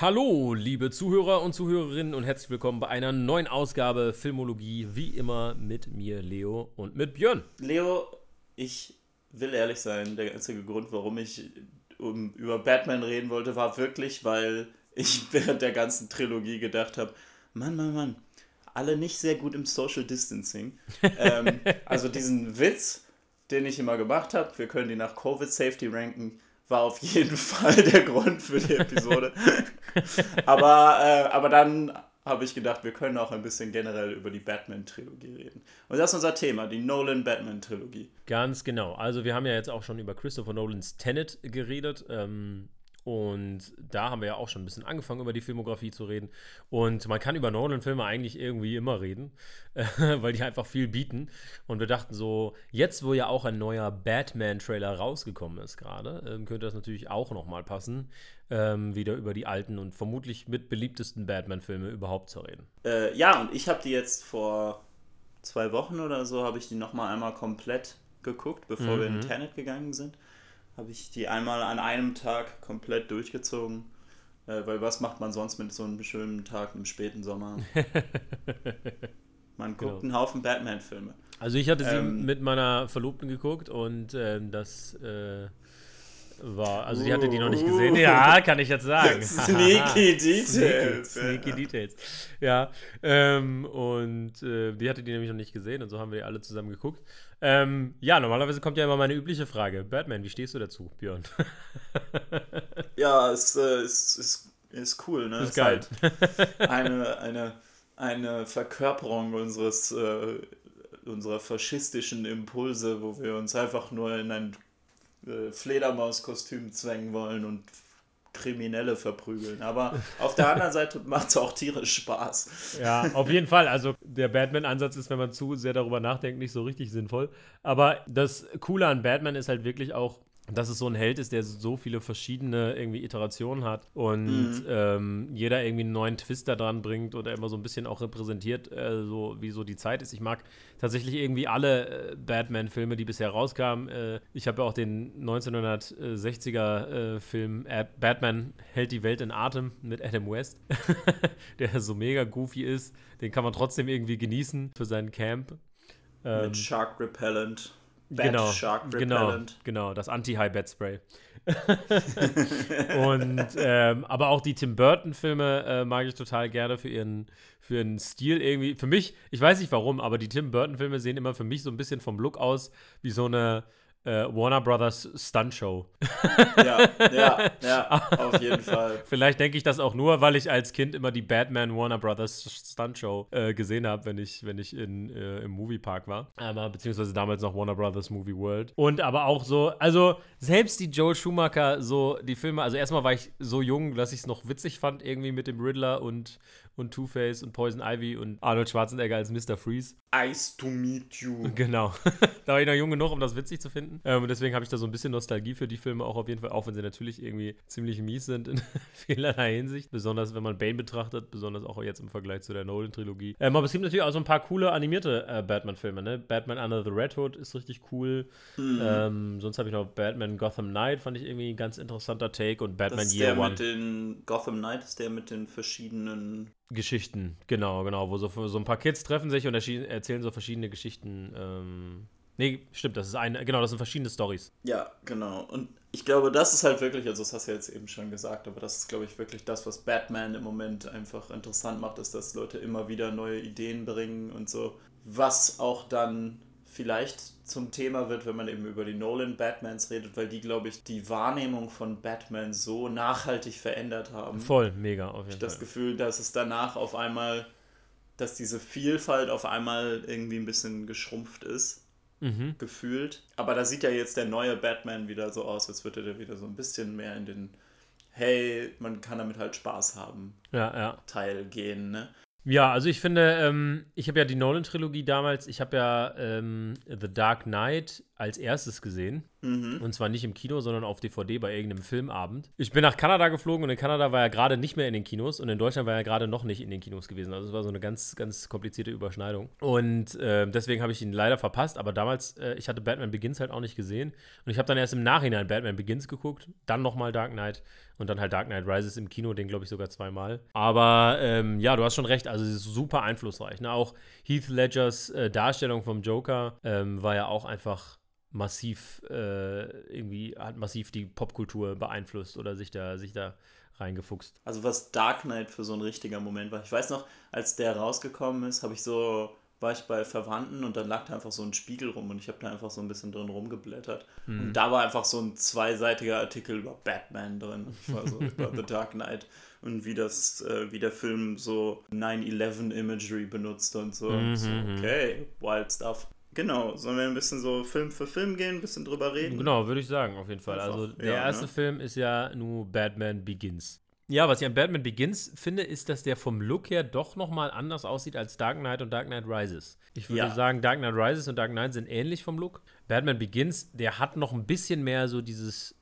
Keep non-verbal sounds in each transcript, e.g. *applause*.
Hallo, liebe Zuhörer und Zuhörerinnen und herzlich willkommen bei einer neuen Ausgabe Filmologie, wie immer mit mir, Leo, und mit Björn. Leo, ich will ehrlich sein, der einzige Grund, warum ich um, über Batman reden wollte, war wirklich, weil ich *laughs* während der ganzen Trilogie gedacht habe, Mann, Mann, Mann, alle nicht sehr gut im Social Distancing. *laughs* ähm, also diesen Witz, den ich immer gemacht habe, wir können die nach Covid Safety ranken, war auf jeden *laughs* Fall der Grund für die Episode. *laughs* aber, äh, aber dann habe ich gedacht, wir können auch ein bisschen generell über die Batman-Trilogie reden. Und das ist unser Thema, die Nolan-Batman-Trilogie. Ganz genau. Also wir haben ja jetzt auch schon über Christopher Nolans Tenet geredet. Ähm, und da haben wir ja auch schon ein bisschen angefangen, über die Filmografie zu reden. Und man kann über Nolan-Filme eigentlich irgendwie immer reden, *laughs* weil die einfach viel bieten. Und wir dachten so, jetzt, wo ja auch ein neuer Batman-Trailer rausgekommen ist gerade, ähm, könnte das natürlich auch nochmal passen, ähm, wieder über die alten und vermutlich mit beliebtesten Batman-Filme überhaupt zu reden. Äh, ja, und ich habe die jetzt vor zwei Wochen oder so, habe ich die nochmal einmal komplett geguckt, bevor mhm. wir in mhm. Tenet gegangen sind habe ich die einmal an einem Tag komplett durchgezogen. Äh, weil was macht man sonst mit so einem schönen Tag im späten Sommer? *laughs* man guckt genau. einen Haufen Batman-Filme. Also ich hatte sie ähm, mit meiner Verlobten geguckt und äh, das äh, war, also die hatte die noch nicht gesehen. Ja, kann ich jetzt sagen. *laughs* *laughs* Sneaky Details. Sneaky, sneaky Details. Ja, ähm, und äh, die hatte die nämlich noch nicht gesehen und so haben wir die alle zusammen geguckt. Ähm, ja, normalerweise kommt ja immer meine übliche Frage. Batman, wie stehst du dazu, Björn? *laughs* ja, es äh, ist, ist, ist cool, ne? Ist, ist geil. Halt eine, eine, eine Verkörperung unseres, äh, unserer faschistischen Impulse, wo wir uns einfach nur in ein äh, Fledermauskostüm zwängen wollen und Kriminelle verprügeln. Aber auf der anderen Seite *laughs* macht es auch tierisch Spaß. Ja, auf jeden Fall. Also der Batman-Ansatz ist, wenn man zu sehr darüber nachdenkt, nicht so richtig sinnvoll. Aber das Coole an Batman ist halt wirklich auch, dass es so ein Held ist, der so viele verschiedene irgendwie Iterationen hat und mhm. ähm, jeder irgendwie einen neuen Twist da dran bringt oder immer so ein bisschen auch repräsentiert, äh, so wie so die Zeit ist. Ich mag tatsächlich irgendwie alle äh, Batman-Filme, die bisher rauskamen. Äh, ich habe ja auch den 1960er-Film äh, Batman hält die Welt in Atem mit Adam West, *laughs* der so mega goofy ist. Den kann man trotzdem irgendwie genießen für seinen Camp. Ähm, mit Shark Repellent. Bad genau, Shark genau, genau, das Anti-High-Bed-Spray. *laughs* und ähm, aber auch die Tim Burton-Filme äh, mag ich total gerne für ihren, für ihren Stil irgendwie. Für mich, ich weiß nicht warum, aber die Tim Burton-Filme sehen immer für mich so ein bisschen vom Look aus wie so eine äh, Warner Brothers Stunt Show. Ja, ja, ja, *laughs* auf jeden Fall. Vielleicht denke ich das auch nur, weil ich als Kind immer die Batman Warner Brothers Stunt Show äh, gesehen habe, wenn ich, wenn ich in, äh, im Moviepark war. Aber, beziehungsweise damals noch Warner Brothers Movie World. Und aber auch so, also selbst die Joel Schumacher, so die Filme, also erstmal war ich so jung, dass ich es noch witzig fand, irgendwie mit dem Riddler und und Two-Face und Poison Ivy und Arnold Schwarzenegger als Mr. Freeze. Ice to meet you. *laughs* Genau. *laughs* da war ich noch jung genug, um das witzig zu finden. Ähm, und deswegen habe ich da so ein bisschen Nostalgie für die Filme auch auf jeden Fall, auch wenn sie natürlich irgendwie ziemlich mies sind in *laughs* vielerlei Hinsicht. Besonders wenn man Bane betrachtet, besonders auch jetzt im Vergleich zu der Nolan-Trilogie. Ähm, aber es gibt natürlich auch so ein paar coole animierte äh, Batman-Filme, ne? Batman Under the Red Hood ist richtig cool. Mhm. Ähm, sonst habe ich noch Batman Gotham Knight, fand ich irgendwie ein ganz interessanter Take und Batman das ist Year der One. Mit den Gotham Knight ist der mit den verschiedenen Geschichten, genau, genau, wo so, so ein paar Kids treffen sich und erzählen so verschiedene Geschichten. Ähm, nee, stimmt, das ist eine, genau, das sind verschiedene Stories. Ja, genau. Und ich glaube, das ist halt wirklich, also das hast du jetzt eben schon gesagt, aber das ist, glaube ich, wirklich das, was Batman im Moment einfach interessant macht, ist, dass Leute immer wieder neue Ideen bringen und so. Was auch dann vielleicht zum Thema wird, wenn man eben über die Nolan-Batmans redet, weil die, glaube ich, die Wahrnehmung von Batman so nachhaltig verändert haben. Voll, mega, auf jeden ich Fall. das Gefühl, dass es danach auf einmal, dass diese Vielfalt auf einmal irgendwie ein bisschen geschrumpft ist. Mhm. Gefühlt. Aber da sieht ja jetzt der neue Batman wieder so aus, als würde der wieder so ein bisschen mehr in den Hey, man kann damit halt Spaß haben. Ja, ja. Teil gehen, ne? Ja, also ich finde, ähm, ich habe ja die Nolan-Trilogie damals, ich habe ja ähm, The Dark Knight als erstes gesehen. Mhm. Und zwar nicht im Kino, sondern auf DVD bei irgendeinem Filmabend. Ich bin nach Kanada geflogen und in Kanada war er gerade nicht mehr in den Kinos und in Deutschland war er gerade noch nicht in den Kinos gewesen. Also es war so eine ganz, ganz komplizierte Überschneidung. Und äh, deswegen habe ich ihn leider verpasst. Aber damals, äh, ich hatte Batman Begins halt auch nicht gesehen. Und ich habe dann erst im Nachhinein Batman Begins geguckt, dann nochmal Dark Knight und dann halt Dark Knight Rises im Kino, den glaube ich sogar zweimal. Aber ähm, ja, du hast schon recht, also es ist super einflussreich. Ne? Auch Heath Ledgers äh, Darstellung vom Joker ähm, war ja auch einfach massiv äh, irgendwie hat massiv die Popkultur beeinflusst oder sich da sich da reingefuchst. Also was Dark Knight für so ein richtiger Moment war. Ich weiß noch, als der rausgekommen ist, habe ich so war ich bei Verwandten und dann lag da einfach so ein Spiegel rum und ich habe da einfach so ein bisschen drin rumgeblättert. Mhm. Und da war einfach so ein zweiseitiger Artikel über Batman drin. Ich war so *laughs* über The Dark Knight und wie das, äh, wie der Film so 9-11 Imagery benutzt und so. Mhm. so. Mhm. Okay, wild stuff. Genau, sollen wir ein bisschen so Film für Film gehen, ein bisschen drüber reden? Genau, würde ich sagen, auf jeden Fall. Einfach, also der ja, erste ne? Film ist ja nur Batman Begins. Ja, was ich an Batman Begins finde, ist, dass der vom Look her doch nochmal anders aussieht als Dark Knight und Dark Knight Rises. Ich würde ja. sagen, Dark Knight Rises und Dark Knight sind ähnlich vom Look. Batman Begins, der hat noch ein bisschen mehr so dieses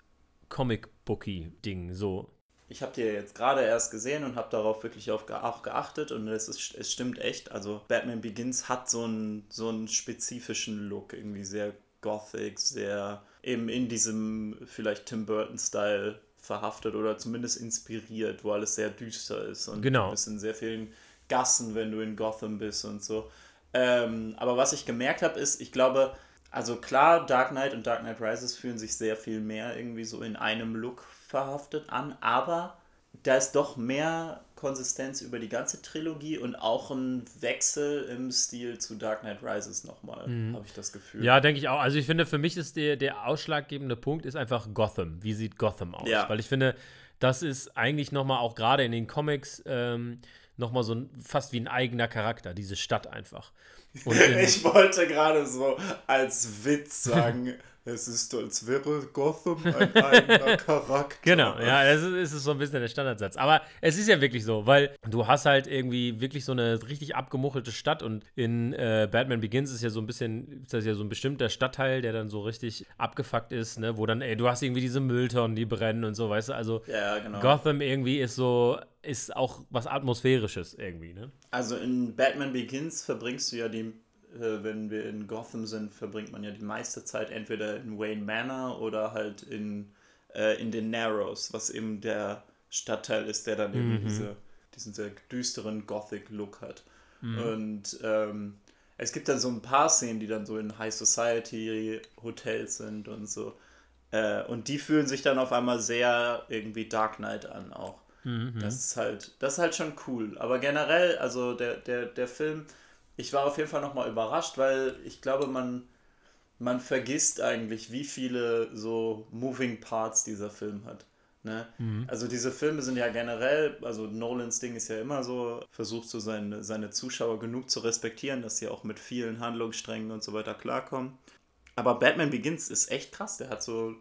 Comic-Booky-Ding, so ich habe die jetzt gerade erst gesehen und habe darauf wirklich auf, auch geachtet und es, ist, es stimmt echt. Also Batman Begins hat so einen, so einen spezifischen Look, irgendwie sehr gothic, sehr eben in diesem vielleicht Tim Burton-Style verhaftet oder zumindest inspiriert, wo alles sehr düster ist und genau. du bist in sehr vielen Gassen, wenn du in Gotham bist und so. Ähm, aber was ich gemerkt habe, ist, ich glaube, also klar, Dark Knight und Dark Knight Rises fühlen sich sehr viel mehr irgendwie so in einem Look verhaftet an, aber da ist doch mehr Konsistenz über die ganze Trilogie und auch ein Wechsel im Stil zu Dark Knight Rises nochmal, mhm. habe ich das Gefühl. Ja, denke ich auch. Also ich finde, für mich ist der, der ausschlaggebende Punkt ist einfach Gotham. Wie sieht Gotham aus? Ja. Weil ich finde, das ist eigentlich nochmal auch gerade in den Comics ähm, nochmal so ein, fast wie ein eigener Charakter, diese Stadt einfach. *laughs* ich wollte gerade so als Witz sagen, *laughs* es ist, als wäre Gotham ein eigener *laughs* Charakter. Genau, ja, das ist, ist so ein bisschen der Standardsatz. Aber es ist ja wirklich so, weil du hast halt irgendwie wirklich so eine richtig abgemuchelte Stadt und in äh, Batman Begins ist ja so ein bisschen, ist das ja so ein bestimmter Stadtteil, der dann so richtig abgefuckt ist, ne, wo dann, ey, du hast irgendwie diese Mülltonnen, die brennen und so, weißt du, also ja, genau. Gotham irgendwie ist so, ist auch was Atmosphärisches irgendwie, ne? Also in Batman Begins verbringst du ja die äh, wenn wir in Gotham sind, verbringt man ja die meiste Zeit entweder in Wayne Manor oder halt in, äh, in den Narrows, was eben der Stadtteil ist, der dann mhm. eben diese, diesen sehr düsteren Gothic-Look hat. Mhm. Und ähm, es gibt dann so ein paar Szenen, die dann so in High Society Hotels sind und so. Äh, und die fühlen sich dann auf einmal sehr irgendwie Dark Knight an auch. Mhm. Das ist halt, das ist halt schon cool. Aber generell, also der, der, der Film ich war auf jeden Fall nochmal überrascht, weil ich glaube, man, man vergisst eigentlich, wie viele so Moving Parts dieser Film hat. Ne? Mhm. Also diese Filme sind ja generell, also Nolans Ding ist ja immer so, versucht so seine, seine Zuschauer genug zu respektieren, dass sie auch mit vielen Handlungssträngen und so weiter klarkommen. Aber Batman Begins ist echt krass. Der hat so,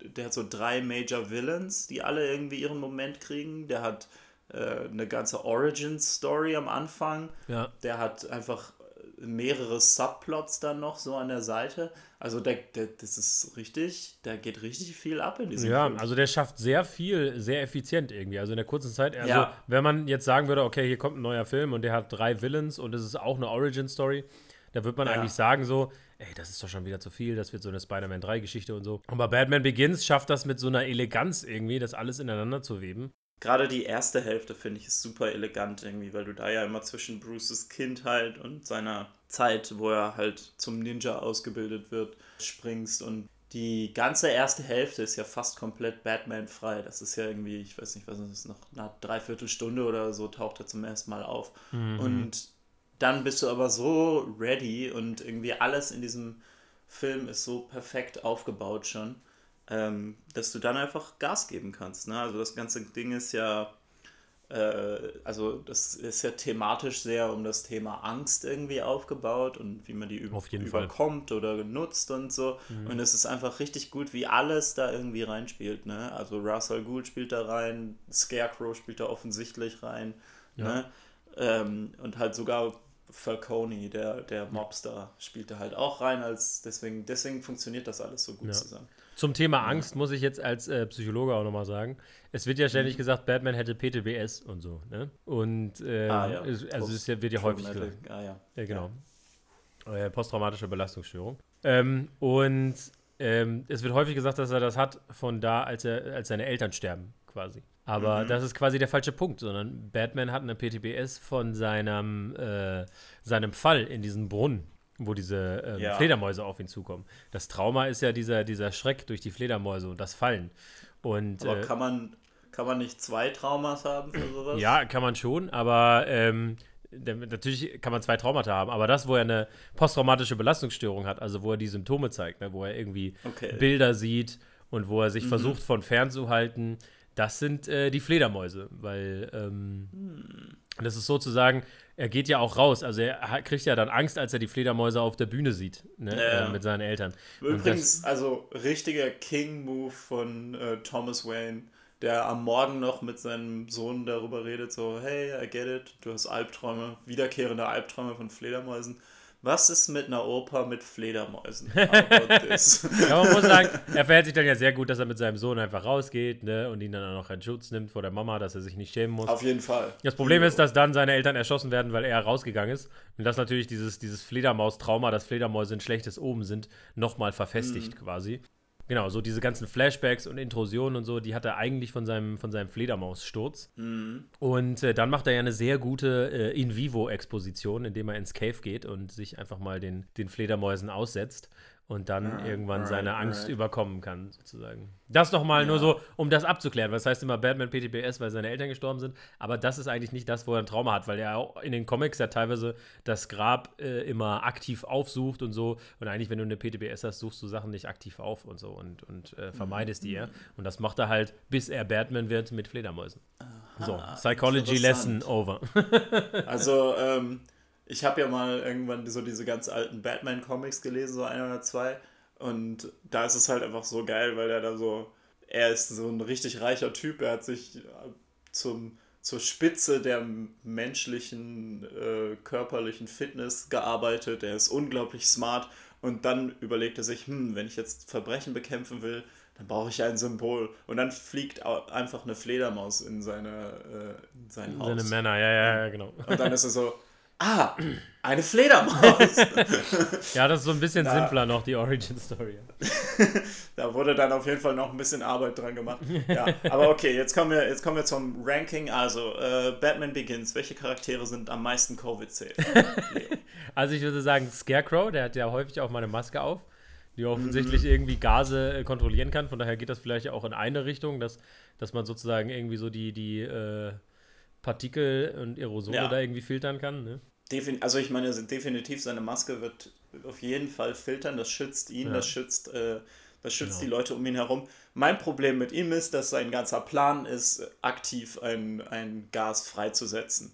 der hat so drei Major Villains, die alle irgendwie ihren Moment kriegen. Der hat äh, eine ganze Origin-Story am Anfang. Ja. Der hat einfach mehrere Subplots dann noch so an der Seite. Also der, der, das ist richtig, da geht richtig viel ab in diesem Ja, Film. also der schafft sehr viel, sehr effizient irgendwie. Also in der kurzen Zeit, also ja. wenn man jetzt sagen würde, okay, hier kommt ein neuer Film und der hat drei Villains und es ist auch eine Origin-Story, da würde man ja. eigentlich sagen so, ey, das ist doch schon wieder zu viel, das wird so eine Spider-Man 3-Geschichte und so. Aber Batman Begins schafft das mit so einer Eleganz irgendwie, das alles ineinander zu weben. Gerade die erste Hälfte finde ich ist super elegant irgendwie, weil du da ja immer zwischen Bruces Kindheit und seiner Zeit, wo er halt zum Ninja ausgebildet wird, springst und die ganze erste Hälfte ist ja fast komplett Batman-frei. Das ist ja irgendwie, ich weiß nicht, was ist noch, eine Dreiviertelstunde oder so taucht er zum ersten Mal auf. Mhm. Und dann bist du aber so ready und irgendwie alles in diesem Film ist so perfekt aufgebaut schon ähm, dass du dann einfach Gas geben kannst. Ne? Also das ganze Ding ist ja, äh, also das ist ja thematisch sehr um das Thema Angst irgendwie aufgebaut und wie man die über überkommt Fall. oder genutzt und so. Mhm. Und es ist einfach richtig gut, wie alles da irgendwie reinspielt. Ne? Also Russell Gould spielt da rein, Scarecrow spielt da offensichtlich rein. Ja. Ne? Ähm, und halt sogar Falcone, der, der Mobster, spielte halt auch rein, als deswegen, deswegen funktioniert das alles so gut ja. zusammen. Zum Thema Angst muss ich jetzt als äh, Psychologe auch nochmal sagen. Es wird ja ständig mhm. gesagt, Batman hätte PTBS und so. Ne? Und äh, ah, ja. also es wird ja häufig gesagt. Ah, ja. ja genau. Ja. Äh, posttraumatische Belastungsstörung. Ähm, und ähm, es wird häufig gesagt, dass er das hat von da, als, er, als seine Eltern sterben, quasi. Aber mhm. das ist quasi der falsche Punkt, sondern Batman hat eine PTBS von seinem, äh, seinem Fall in diesem Brunnen wo diese ähm, ja. Fledermäuse auf ihn zukommen. Das Trauma ist ja dieser, dieser Schreck durch die Fledermäuse und das Fallen. Und, aber äh, kann, man, kann man nicht zwei Traumas haben für sowas? Ja, kann man schon, aber ähm, natürlich kann man zwei Traumata haben, aber das, wo er eine posttraumatische Belastungsstörung hat, also wo er die Symptome zeigt, ne, wo er irgendwie okay. Bilder sieht und wo er sich mhm. versucht von fernzuhalten, das sind äh, die Fledermäuse, weil ähm, hm. das ist sozusagen er geht ja auch raus. Also er kriegt ja dann Angst, als er die Fledermäuse auf der Bühne sieht, ne? ja. äh, mit seinen Eltern. Übrigens, also richtiger King-Move von äh, Thomas Wayne, der am Morgen noch mit seinem Sohn darüber redet, so, hey, I get it, du hast Albträume, wiederkehrende Albträume von Fledermäusen. Was ist mit einer Oper mit Fledermäusen? *laughs* *laughs* *laughs* ja, man muss sagen, er verhält sich dann ja sehr gut, dass er mit seinem Sohn einfach rausgeht ne, und ihn dann auch noch in Schutz nimmt vor der Mama, dass er sich nicht schämen muss. Auf jeden Fall. Das Problem ist, dass dann seine Eltern erschossen werden, weil er rausgegangen ist. Und das natürlich dieses, dieses Fledermaus-Trauma, dass Fledermäuse ein schlechtes Oben sind, nochmal verfestigt mhm. quasi. Genau, so diese ganzen Flashbacks und Intrusionen und so, die hat er eigentlich von seinem, von seinem Fledermaussturz. Mhm. Und äh, dann macht er ja eine sehr gute äh, In-vivo-Exposition, indem er ins Cave geht und sich einfach mal den, den Fledermäusen aussetzt und dann ah, irgendwann right, seine Angst right. überkommen kann, sozusagen. Das nochmal ja. nur so, um das abzuklären. Was heißt immer Batman PTBS, weil seine Eltern gestorben sind. Aber das ist eigentlich nicht das, wo er ein Trauma hat, weil er auch in den Comics ja teilweise das Grab äh, immer aktiv aufsucht und so. Und eigentlich, wenn du eine PTBS hast, suchst du Sachen nicht aktiv auf und so und, und äh, vermeidest mhm. die ja. Und das macht er halt, bis er Batman wird mit Fledermäusen. Aha, so, Psychology Lesson over. *laughs* also, ähm, ich habe ja mal irgendwann so diese ganz alten Batman-Comics gelesen, so ein oder zwei. Und da ist es halt einfach so geil, weil er da so, er ist so ein richtig reicher Typ, er hat sich zum, zur Spitze der menschlichen, äh, körperlichen Fitness gearbeitet, er ist unglaublich smart und dann überlegt er sich, hm, wenn ich jetzt Verbrechen bekämpfen will, dann brauche ich ein Symbol. Und dann fliegt einfach eine Fledermaus in, seine, äh, in sein Haus. Seine Männer, ja, ja, ja, genau. Und dann ist er so, Ah, eine Fledermaus. *laughs* ja, das ist so ein bisschen da, simpler noch, die Origin Story. *laughs* da wurde dann auf jeden Fall noch ein bisschen Arbeit dran gemacht. Ja, aber okay, jetzt kommen wir, jetzt kommen wir zum Ranking. Also, äh, Batman Begins. Welche Charaktere sind am meisten Covid-safe? *laughs* also, ich würde sagen, Scarecrow, der hat ja häufig auch mal eine Maske auf, die offensichtlich mhm. irgendwie Gase äh, kontrollieren kann. Von daher geht das vielleicht auch in eine Richtung, dass, dass man sozusagen irgendwie so die, die äh, Partikel und Aerosole ja. da irgendwie filtern kann. Ne? Defin also ich meine, definitiv seine Maske wird auf jeden Fall filtern, das schützt ihn, ja. das schützt, äh, das schützt genau. die Leute um ihn herum. Mein Problem mit ihm ist, dass sein ganzer Plan ist, aktiv ein, ein Gas freizusetzen.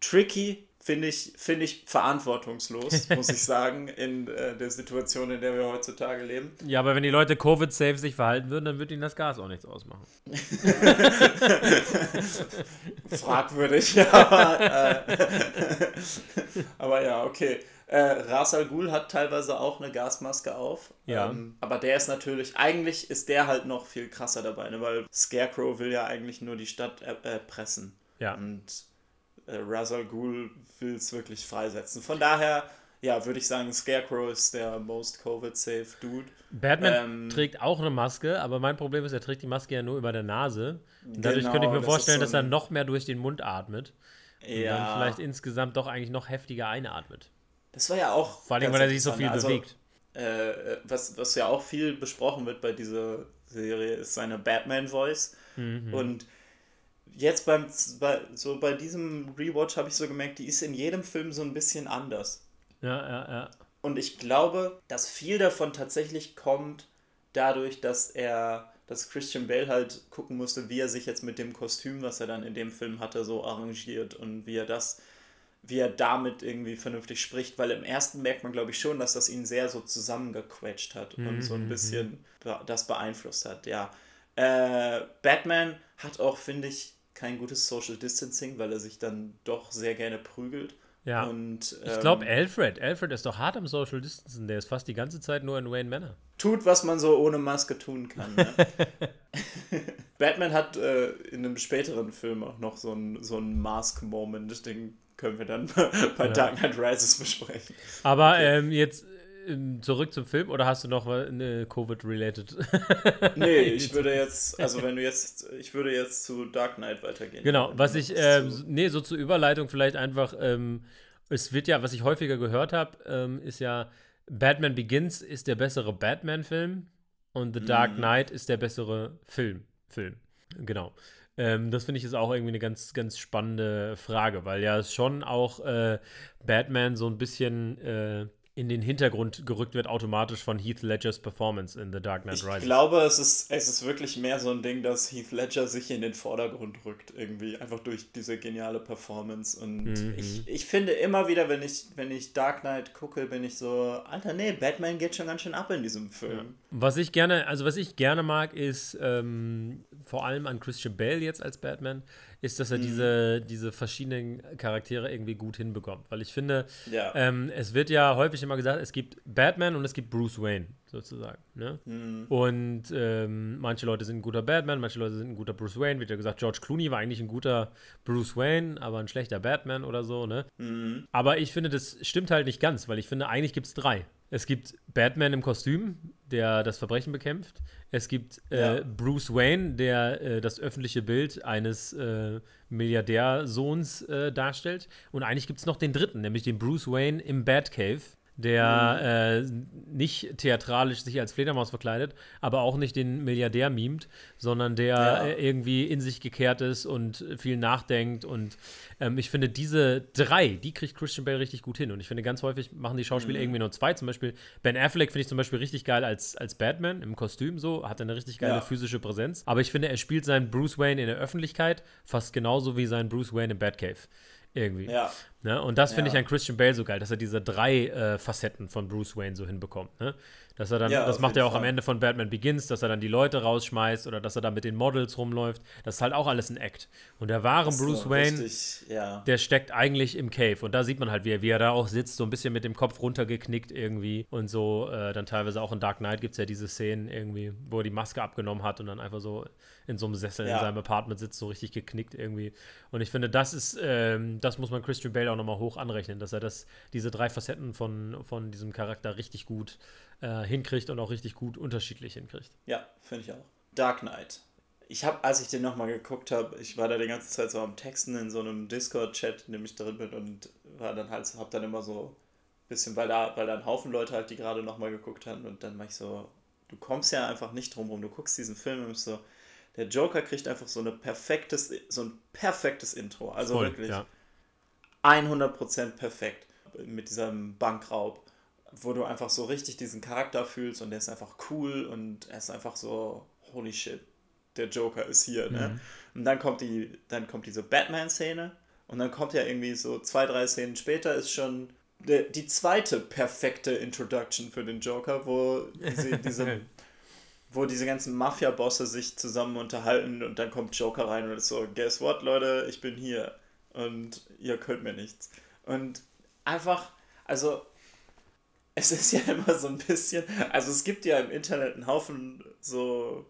Tricky finde ich, find ich verantwortungslos, *laughs* muss ich sagen, in äh, der Situation, in der wir heutzutage leben. Ja, aber wenn die Leute Covid-safe sich verhalten würden, dann würde ihnen das Gas auch nichts ausmachen. *laughs* Fragwürdig, *laughs* aber, äh, aber ja, okay. Äh, Ras Al Ghul hat teilweise auch eine Gasmaske auf. Ja. Ähm, aber der ist natürlich, eigentlich ist der halt noch viel krasser dabei, ne? weil Scarecrow will ja eigentlich nur die Stadt erpressen. Ja. Und äh, Razal Ghul will es wirklich freisetzen. Von daher, ja, würde ich sagen, Scarecrow ist der most Covid-safe Dude. Batman ähm, trägt auch eine Maske, aber mein Problem ist, er trägt die Maske ja nur über der Nase. Und dadurch genau, könnte ich mir vorstellen, so dass er noch mehr durch den Mund atmet. Und ja. dann vielleicht insgesamt doch eigentlich noch heftiger einatmet. Das war ja auch. Vor allem, weil er sich so viel also, bewegt. Äh, was, was ja auch viel besprochen wird bei dieser Serie, ist seine Batman-Voice. Mhm. Und jetzt beim, bei, so bei diesem Rewatch habe ich so gemerkt, die ist in jedem Film so ein bisschen anders. Ja, ja, ja. Und ich glaube, dass viel davon tatsächlich kommt dadurch, dass er, dass Christian Bale halt gucken musste, wie er sich jetzt mit dem Kostüm, was er dann in dem Film hatte, so arrangiert und wie er das, wie er damit irgendwie vernünftig spricht, weil im ersten merkt man, glaube ich, schon, dass das ihn sehr so zusammengequetscht hat mhm. und so ein mhm, bisschen mhm. das beeinflusst hat, ja. Äh, Batman hat auch, finde ich, kein gutes Social Distancing, weil er sich dann doch sehr gerne prügelt. Ja. Und, ähm, ich glaube, Alfred. Alfred ist doch hart am Social Distancen. Der ist fast die ganze Zeit nur in Wayne Manor. Tut, was man so ohne Maske tun kann. Ne? *laughs* Batman hat äh, in einem späteren Film auch noch so ein, so ein Mask-Moment. Den können wir dann *laughs* bei ja. Dark Knight Rises besprechen. Aber okay. ähm, jetzt zurück zum Film oder hast du noch eine Covid-related? nee, *laughs* ich würde jetzt, also wenn du jetzt, ich würde jetzt zu Dark Knight weitergehen. Genau, was ich, ähm, nee, so zur Überleitung vielleicht einfach, ähm, es wird ja, was ich häufiger gehört habe, ähm, ist ja, Batman Begins ist der bessere Batman-Film und The Dark mhm. Knight ist der bessere Film. Film. Genau. Ähm, das finde ich ist auch irgendwie eine ganz, ganz spannende Frage, weil ja schon auch äh, Batman so ein bisschen äh, in den Hintergrund gerückt wird, automatisch von Heath Ledgers Performance in The Dark Knight Rises. Ich glaube, es ist, es ist wirklich mehr so ein Ding, dass Heath Ledger sich in den Vordergrund rückt, irgendwie, einfach durch diese geniale Performance. Und mhm. ich, ich finde immer wieder, wenn ich, wenn ich Dark Knight gucke, bin ich so, Alter, nee, Batman geht schon ganz schön ab in diesem Film. Ja. Was ich gerne, also was ich gerne mag, ist ähm, vor allem an Christian Bale jetzt als Batman, ist, dass er mhm. diese, diese verschiedenen Charaktere irgendwie gut hinbekommt. Weil ich finde, ja. ähm, es wird ja häufig immer gesagt, es gibt Batman und es gibt Bruce Wayne, sozusagen. Ne? Mhm. Und ähm, manche Leute sind ein guter Batman, manche Leute sind ein guter Bruce Wayne. Wird ja gesagt, George Clooney war eigentlich ein guter Bruce Wayne, aber ein schlechter Batman oder so. Ne? Mhm. Aber ich finde, das stimmt halt nicht ganz, weil ich finde, eigentlich gibt es drei. Es gibt Batman im Kostüm, der das Verbrechen bekämpft. Es gibt äh, ja. Bruce Wayne, der äh, das öffentliche Bild eines äh, Milliardärsohns äh, darstellt. Und eigentlich gibt es noch den dritten, nämlich den Bruce Wayne im Batcave, der mhm. äh, nicht theatralisch sich als Fledermaus verkleidet, aber auch nicht den Milliardär mimt, sondern der ja. äh, irgendwie in sich gekehrt ist und viel nachdenkt. Und ähm, ich finde, diese drei, die kriegt Christian Bale richtig gut hin. Und ich finde, ganz häufig machen die Schauspieler mhm. irgendwie nur zwei. Zum Beispiel Ben Affleck finde ich zum Beispiel richtig geil als, als Batman im Kostüm so, hat eine richtig geile ja. physische Präsenz. Aber ich finde, er spielt seinen Bruce Wayne in der Öffentlichkeit fast genauso wie sein Bruce Wayne im Batcave. Irgendwie. Ja. Ne? Und das finde ja. ich an Christian Bale so geil, dass er diese drei äh, Facetten von Bruce Wayne so hinbekommt. Ne? Dass er dann, ja, das macht er auch Fall. am Ende von Batman Begins, dass er dann die Leute rausschmeißt oder dass er dann mit den Models rumläuft. Das ist halt auch alles ein Act. Und der wahre Bruce so Wayne, richtig, ja. der steckt eigentlich im Cave. Und da sieht man halt, wie er, wie er da auch sitzt, so ein bisschen mit dem Kopf runtergeknickt irgendwie. Und so, äh, dann teilweise auch in Dark Knight gibt es ja diese Szenen irgendwie, wo er die Maske abgenommen hat und dann einfach so in so einem Sessel in seinem Apartment sitzt, so richtig geknickt irgendwie. Und ich finde, das ist, ähm, das muss man Christian Bale auch nochmal hoch anrechnen, dass er das, diese drei Facetten von, von diesem Charakter richtig gut äh, hinkriegt und auch richtig gut unterschiedlich hinkriegt. Ja, finde ich auch. Dark Knight. Ich habe, als ich den nochmal geguckt habe, ich war da die ganze Zeit so am Texten in so einem Discord-Chat, in dem ich drin bin und war dann halt, hab dann immer so ein bisschen, weil da, weil da ein Haufen Leute halt, die gerade nochmal geguckt haben und dann mach ich so, du kommst ja einfach nicht drum rum, du guckst diesen Film und so, der Joker kriegt einfach so, eine perfektes, so ein perfektes Intro. Also Voll, wirklich ja. 100% perfekt mit diesem Bankraub wo du einfach so richtig diesen Charakter fühlst und der ist einfach cool und er ist einfach so, holy shit, der Joker ist hier, ne? Mhm. Und dann kommt die, dann kommt diese Batman-Szene und dann kommt ja irgendwie so zwei, drei Szenen später ist schon die, die zweite perfekte Introduction für den Joker, wo diese, *laughs* diese wo diese ganzen Mafia-Bosse sich zusammen unterhalten und dann kommt Joker rein und ist so, guess what, Leute, ich bin hier und ihr könnt mir nichts. Und einfach, also es ist ja *laughs* immer so ein bisschen, also es gibt ja im Internet einen Haufen so,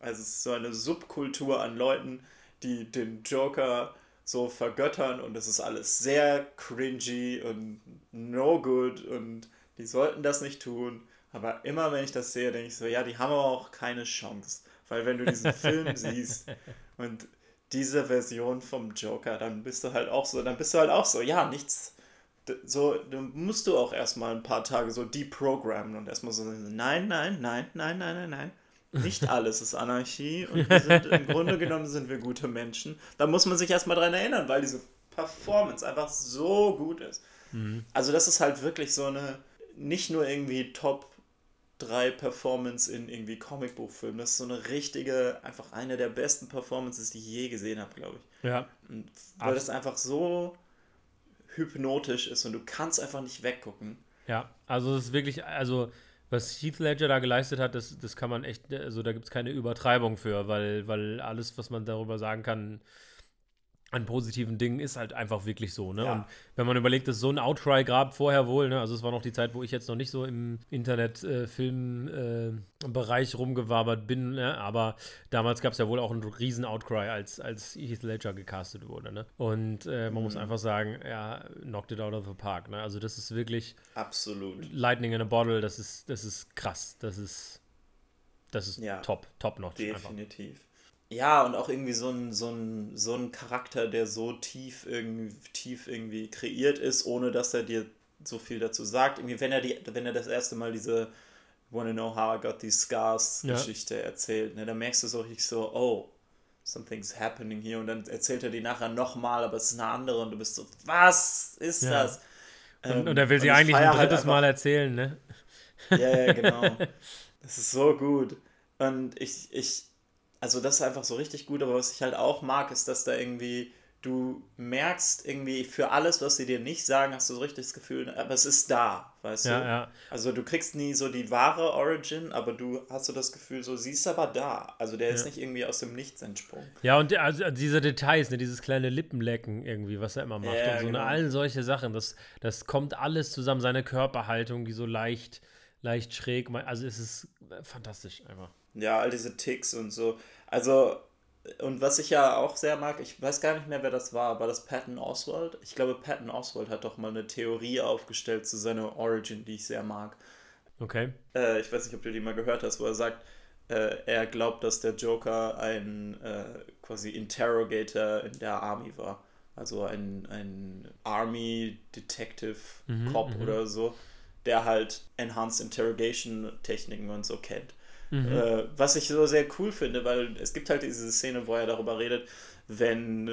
also so eine Subkultur an Leuten, die den Joker so vergöttern und es ist alles sehr cringy und no good und die sollten das nicht tun. Aber immer wenn ich das sehe, denke ich so, ja, die haben auch keine Chance. Weil wenn du diesen Film *laughs* siehst und diese Version vom Joker, dann bist du halt auch so, dann bist du halt auch so, ja, nichts, so, dann musst du auch erstmal ein paar Tage so deprogrammen und erstmal so, nein, nein, nein, nein, nein, nein, nein. Nicht *laughs* alles ist Anarchie und wir sind, im Grunde genommen sind wir gute Menschen. Da muss man sich erstmal dran erinnern, weil diese Performance einfach so gut ist. Mhm. Also, das ist halt wirklich so eine, nicht nur irgendwie Top 3 Performance in irgendwie Comicbuchfilmen. Das ist so eine richtige, einfach eine der besten Performances, die ich je gesehen habe, glaube ich. Ja. Und weil Ach. das einfach so hypnotisch ist und du kannst einfach nicht weggucken. Ja, also es ist wirklich, also was Heath Ledger da geleistet hat, das, das kann man echt, also da gibt es keine Übertreibung für, weil, weil alles, was man darüber sagen kann, an positiven Dingen ist halt einfach wirklich so, ne? Ja. Und wenn man überlegt, dass so ein Outcry gab vorher wohl, ne? Also es war noch die Zeit, wo ich jetzt noch nicht so im Internet-Film-Bereich rumgewabert bin, ne? Aber damals gab es ja wohl auch einen riesen Outcry, als, als Heath Ledger gecastet wurde, ne? Und äh, man muss Mhm. einfach sagen, ja, knocked it out of the park, ne? Also das ist wirklich Absolut. Lightning in a Bottle, das ist, das ist krass, das ist, das ist Ja. top, top notch einfach. Ja, und auch irgendwie so ein, so ein, so ein Charakter, der so tief irgendwie, tief irgendwie kreiert ist, ohne dass er dir so viel dazu sagt. Irgendwie, wenn er die, wenn er das erste Mal diese Wanna Know How I Got These Scars Ja. Geschichte erzählt, ne, dann merkst du so richtig so, oh, something's happening here. Und dann erzählt er die nachher nochmal, aber es ist eine andere und du bist so, was ist Ja. das? Und, Ähm, und er will sie ich eigentlich ein halt drittes einfach- Mal erzählen, ne? ja, ja, genau. *laughs* Das ist so gut. Und ich, ich, also das ist einfach so richtig gut, aber was ich halt auch mag, ist, dass da irgendwie, du merkst irgendwie für alles, was sie dir nicht sagen, hast du so richtig das Gefühl, aber es ist da, weißt Ja, du? ja. Also du kriegst nie so die wahre Origin, aber du hast so das Gefühl, so sie ist aber da. Also der ist Ja. nicht irgendwie aus dem Nichts entsprungen. Ja, und der- also diese Details, ne, dieses kleine Lippenlecken irgendwie, was er immer macht und so, genau. ne, all solche Sachen, das, das kommt alles zusammen, seine Körperhaltung, die so leicht, leicht schräg, also es ist äh, fantastisch einfach. Ja, all diese Ticks und so. Also, und was ich ja auch sehr mag, ich weiß gar nicht mehr, wer das war, war das Patton Oswald? Ich glaube, Patton Oswald hat doch mal eine Theorie aufgestellt zu seiner Origin, die ich sehr mag. Okay. Äh, ich weiß nicht, ob du die mal gehört hast, wo er sagt, äh, er glaubt, dass der Joker ein äh, quasi Interrogator in der Army war. Also ein, ein Army Detective Mhm, Cop oder so, der halt Enhanced Interrogation Techniken und so kennt. Mhm. Äh, was ich so sehr cool finde, weil es gibt halt diese Szene, wo er darüber redet, wenn,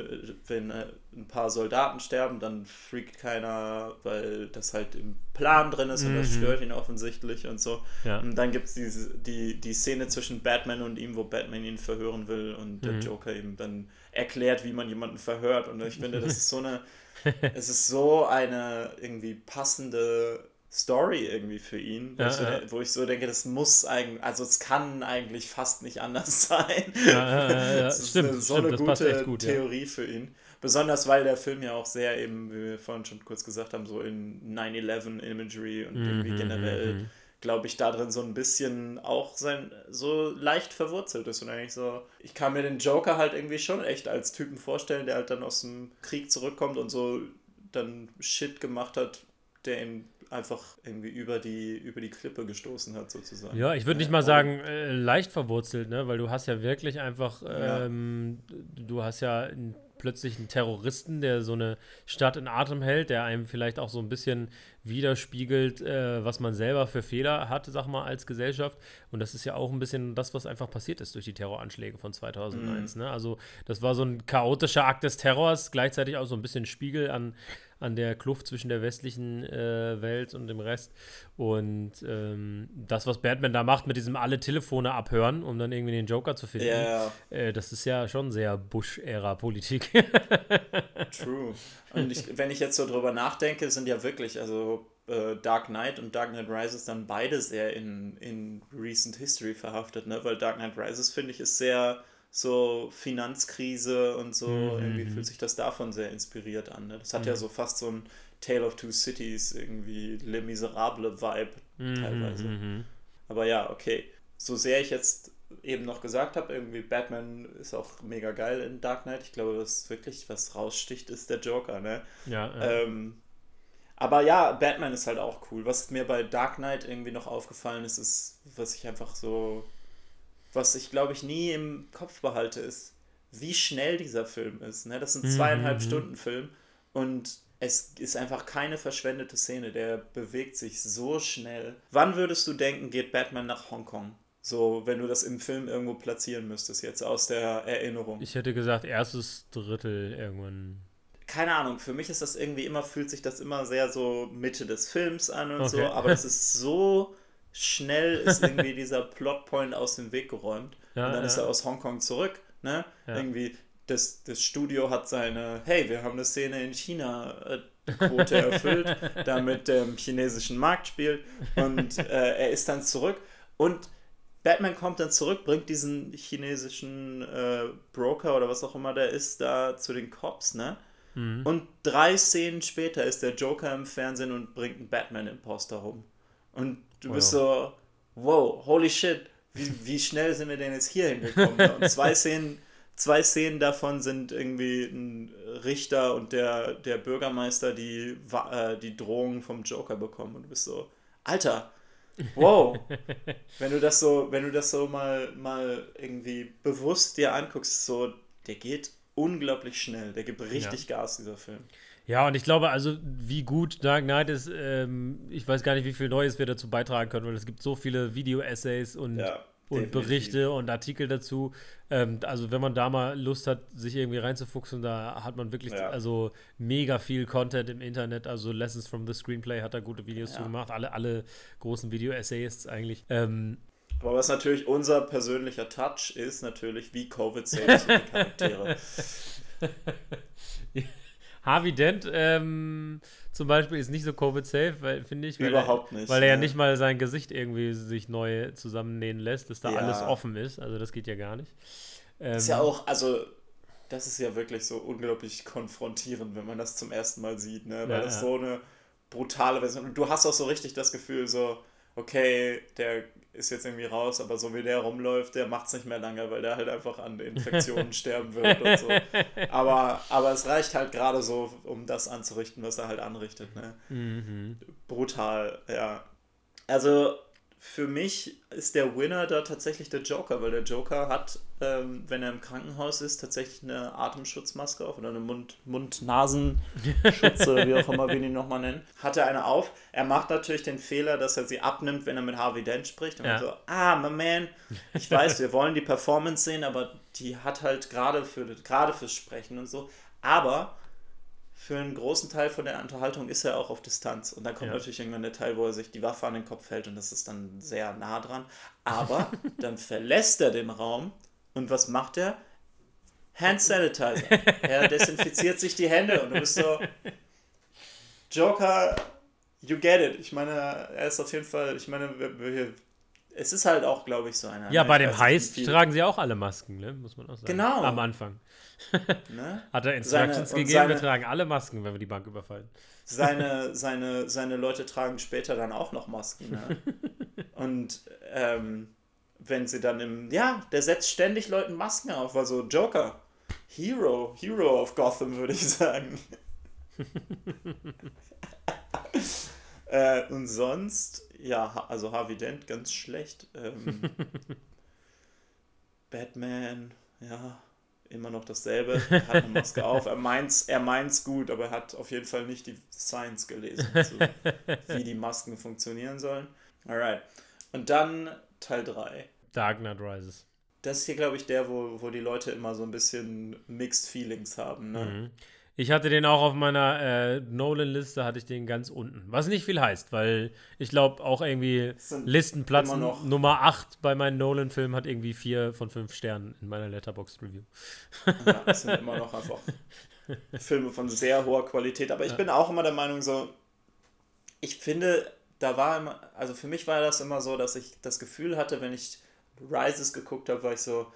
wenn äh, ein paar Soldaten sterben, dann freakt keiner, weil das halt im Plan drin ist und das Mhm. stört ihn offensichtlich und so. Ja. Und dann gibt es die, die Szene zwischen Batman und ihm, wo Batman ihn verhören will und der Mhm. Joker ihm dann erklärt, wie man jemanden verhört. Und ich finde, das ist so eine, *laughs* es ist so eine irgendwie passende Story irgendwie für ihn, wo, Ja, ich, so, ja. wo ich so denke, das muss eigentlich, also es kann eigentlich fast nicht anders *laughs* sein. Ja, ja. Das ist Stimmt, eine, so stimmt, eine gute gut. Theorie für ihn. Besonders weil der Film ja auch sehr eben, wie wir vorhin schon kurz gesagt haben, so in 9-11 Imagery und irgendwie Mhm, generell, mhm. glaube ich, da drin so ein bisschen auch sein, so leicht verwurzelt ist und eigentlich so, ich kann mir den Joker halt irgendwie schon echt als Typen vorstellen, der halt dann aus dem Krieg zurückkommt und so dann Shit gemacht hat, der ihn einfach irgendwie über die, über die Klippe gestoßen hat, sozusagen. Ja, ich würde nicht mal sagen äh, leicht verwurzelt, ne? weil du hast ja wirklich einfach, Ja. ähm, du hast ja plötzlich einen Terroristen, der so eine Stadt in Atem hält, der einem vielleicht auch so ein bisschen widerspiegelt, äh, was man selber für Fehler hat, sag mal, als Gesellschaft. Und das ist ja auch ein bisschen das, was einfach passiert ist durch die Terroranschläge von 2001. Ne? Also das war so ein chaotischer Akt des Terrors, gleichzeitig auch so ein bisschen Spiegel an, an der Kluft zwischen der westlichen äh, Welt und dem Rest. Und ähm, das, was Batman da macht, mit diesem alle Telefone abhören, um dann irgendwie den Joker zu finden, Ja, äh, das ist ja schon sehr Bush-Ära-Politik. *laughs* True. Und ich, wenn ich jetzt so drüber nachdenke, sind ja wirklich, also äh, Dark Knight und Dark Knight Rises dann beide sehr in, in Recent History verhaftet, ne? Weil Dark Knight Rises, finde ich, ist sehr so Finanzkrise und so, Mhm. irgendwie fühlt sich das davon sehr inspiriert an. Ne? Das hat ja so fast so ein Tale of Two Cities, irgendwie Le Miserable Vibe teilweise. Mhm. Aber ja, okay. So sehr ich jetzt eben noch gesagt habe, irgendwie Batman ist auch mega geil in Dark Knight. Ich glaube, was wirklich was raussticht, ist der Joker, ne? Ja, ja. Ähm, aber ja, Batman ist halt auch cool. Was mir bei Dark Knight irgendwie noch aufgefallen ist, ist, was ich einfach so, was ich glaube ich nie im Kopf behalte, ist, wie schnell dieser Film ist. Ne? Das ist ein Mhm, zweieinhalb mhm. Stunden Film und es ist einfach keine verschwendete Szene. Der bewegt sich so schnell. Wann würdest du denken, geht Batman nach Hongkong? So, wenn du das im Film irgendwo platzieren müsstest, jetzt aus der Erinnerung. ich hätte gesagt, erstes Drittel irgendwann. keine Ahnung, für mich ist das irgendwie immer, fühlt sich das immer sehr so Mitte des Films an und so, Okay. aber das *laughs* ist so schnell ist irgendwie *laughs* dieser Plotpoint aus dem Weg geräumt. Ja, und dann ist ja. er aus Hongkong zurück, ne? Ja. Irgendwie, das, das Studio hat seine, hey, wir haben eine Szene in China äh, Quote erfüllt, *laughs* damit der im chinesischen Markt spielt und äh, er ist dann zurück und Batman kommt dann zurück, bringt diesen chinesischen äh, Broker oder was auch immer der ist, da zu den Cops, ne? Mhm. Und drei Szenen später ist der Joker im Fernsehen und bringt einen Batman-Imposter rum. Und du bist so, wow, holy shit, wie, wie schnell sind wir denn jetzt hier hingekommen? Und zwei *laughs* Szenen, zwei Szenen davon sind irgendwie ein Richter und der, der Bürgermeister, die äh, die Drohung vom Joker bekommen. Und du bist so, Alter, wow. *laughs* wenn du das so, wenn du das so mal, mal irgendwie bewusst dir anguckst, so, der geht unglaublich schnell. Der gibt richtig ja. Gas, dieser Film. Ja, und ich glaube, also wie gut Dark Knight ist, ähm, ich weiß gar nicht, wie viel Neues wir dazu beitragen können, weil es gibt so viele Video-Essays und, ja, und Berichte und Artikel dazu. Ähm, also wenn man da mal Lust hat, sich irgendwie reinzufuchsen, da hat man wirklich ja. also mega viel Content im Internet. Also Lessons from the Screenplay hat da gute Videos ja. zu gemacht. Alle, alle großen Video-Essayists eigentlich. Ähm, aber was natürlich unser persönlicher Touch ist, natürlich, wie Covid saves die Charaktere. *laughs* Harvey Dent ähm, zum Beispiel ist nicht so Covid-safe, finde ich. Überhaupt er, nicht. Weil er ja nicht mal sein Gesicht irgendwie sich neu zusammennähen lässt, dass da ja. alles offen ist. Also das geht ja gar nicht. Ähm, ist ja auch, also das ist ja wirklich so unglaublich konfrontierend, wenn man das zum ersten Mal sieht, ne? Weil ja, das ja. so eine brutale Version. Und du hast auch so richtig das Gefühl, so, okay, der ist jetzt irgendwie raus, aber so wie der rumläuft, der macht es nicht mehr lange, weil der halt einfach an Infektionen *laughs* sterben wird und so. Aber, aber es reicht halt gerade so, um das anzurichten, was er halt anrichtet. Ne? Mhm. Brutal, ja. Also für mich ist der Winner da tatsächlich der Joker, weil der Joker hat, ähm, wenn er im Krankenhaus ist, tatsächlich eine Atemschutzmaske auf oder eine Mund-, Mund-Nasenschutz oder wie auch immer wir ihn nochmal nennen. Hat er eine auf. Er macht natürlich den Fehler, dass er sie abnimmt, wenn er mit Harvey Dent spricht. Und ja. so, ah, my man, ich weiß, wir wollen die Performance sehen, aber die hat halt gerade für, gerade fürs Sprechen und so. Aber für einen großen Teil von der Unterhaltung ist er auch auf Distanz. Und dann kommt ja. natürlich irgendwann der Teil, wo er sich die Waffe an den Kopf hält und das ist dann sehr nah dran. Aber *laughs* dann verlässt er den Raum und was macht er? Hand *laughs* Sanitizer. Er desinfiziert sich die Hände und du bist so, Joker, you get it. Ich meine, er ist auf jeden Fall, ich meine, es ist halt auch, glaube ich, so einer. Ja, ne? bei dem Heist tragen sie auch alle Masken, ne? muss man auch sagen. Genau. Am Anfang. Ne? *laughs* Hat er Instructions seine, gegeben, seine, wir tragen alle Masken, wenn wir die Bank überfallen. Seine, *laughs* seine, seine Leute tragen später dann auch noch Masken. Ne? *laughs* Und ähm, wenn sie dann im, ja, der setzt ständig Leuten Masken auf, also Joker, Hero, Hero of Gotham, würde ich sagen. äh, und sonst, ja, also Harvey Dent ganz schlecht. Ähm, Batman, ja, immer noch dasselbe. *laughs* Er hat eine Maske auf. Er meint's, er meint's gut, aber er hat auf jeden Fall nicht die Science gelesen, *laughs* zu, wie die Masken funktionieren sollen. Alright. Und dann Teil 3. Dark Knight Rises. Das ist hier, glaube ich, der, wo, wo die Leute immer so ein bisschen Mixed Feelings haben. Ne? Mhm. Ich hatte den auch auf meiner äh, Nolan-Liste, hatte ich den ganz unten. Was nicht viel heißt, weil ich glaube auch irgendwie Listenplatz Nummer 8 bei meinen Nolan-Filmen hat irgendwie 4 von 5 Sternen in meiner Letterboxd-Review. Ja, das sind immer noch einfach Filme von sehr hoher Qualität. Aber ich ja. bin auch immer der Meinung so, ich finde, da war immer, also für mich war das immer so, dass ich das Gefühl hatte, wenn ich Rises geguckt habe, war ich so,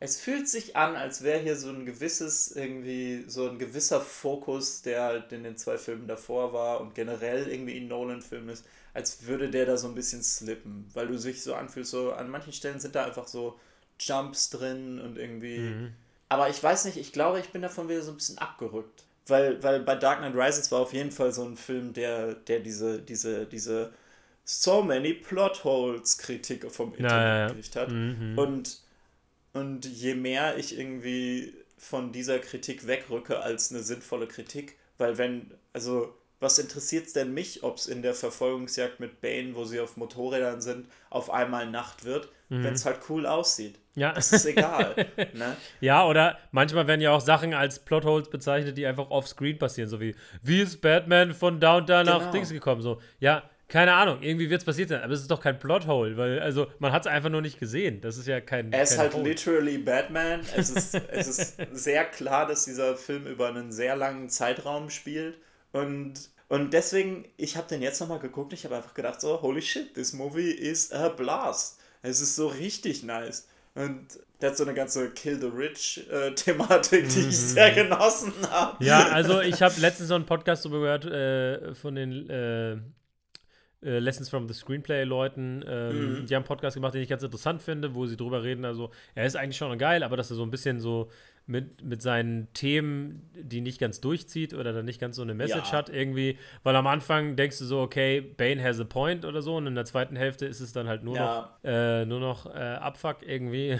es fühlt sich an, als wäre hier so ein gewisses, irgendwie, so ein gewisser Fokus, der halt in den zwei Filmen davor war und generell irgendwie in Nolan-Filmen ist, als würde der da so ein bisschen slippen, weil du sich so anfühlst, so an manchen Stellen sind da einfach so Jumps drin und irgendwie. Mhm. Aber ich weiß nicht, ich glaube, ich bin davon wieder so ein bisschen abgerückt. Weil, weil bei Dark Knight Rises war auf jeden Fall so ein Film, der, der diese, diese, diese so many Plot Holes Kritik vom Internet ja, ja, ja. gekriegt hat. Mhm. Und und je mehr ich irgendwie von dieser Kritik wegrücke als eine sinnvolle Kritik, weil wenn, also was interessiert es denn mich, ob es in der Verfolgungsjagd mit Bane, wo sie auf Motorrädern sind, auf einmal Nacht wird, mhm. wenn es halt cool aussieht. Ja. Das ist egal. *laughs* ne? Ja, oder manchmal werden ja auch Sachen als Plotholes bezeichnet, die einfach offscreen passieren, so wie, wie ist Batman von Downtown genau. nach Dings gekommen? So, ja, keine Ahnung, irgendwie wird es passiert sein, aber es ist doch kein Plothole, weil, also, man hat es einfach nur nicht gesehen. Das ist ja kein. Er ist halt Hole. literally Batman. Es ist, es ist sehr klar, dass dieser Film über einen sehr langen Zeitraum spielt. Und, und deswegen, ich habe den jetzt nochmal geguckt, ich habe einfach gedacht, so, holy shit, this movie is a blast. Es ist so richtig nice. Und der hat so eine ganze Kill the Rich-Thematik, äh, die mhm. ich sehr genossen habe. Ja, also *laughs* ich habe letztens so einen Podcast darüber gehört äh, von den äh, äh, Lessons from the Screenplay-Leuten. Ähm, mhm. Die haben einen Podcast gemacht, den ich ganz interessant finde, wo sie drüber reden. Also, er ist eigentlich schon geil, aber dass er so ein bisschen so mit, mit seinen Themen, die nicht ganz durchzieht oder dann nicht ganz so eine Message ja. hat, irgendwie, weil am Anfang denkst du so, okay, Bane has a point oder so, und in der zweiten Hälfte ist es dann halt nur ja. noch, äh, nur noch äh, Abfuck irgendwie.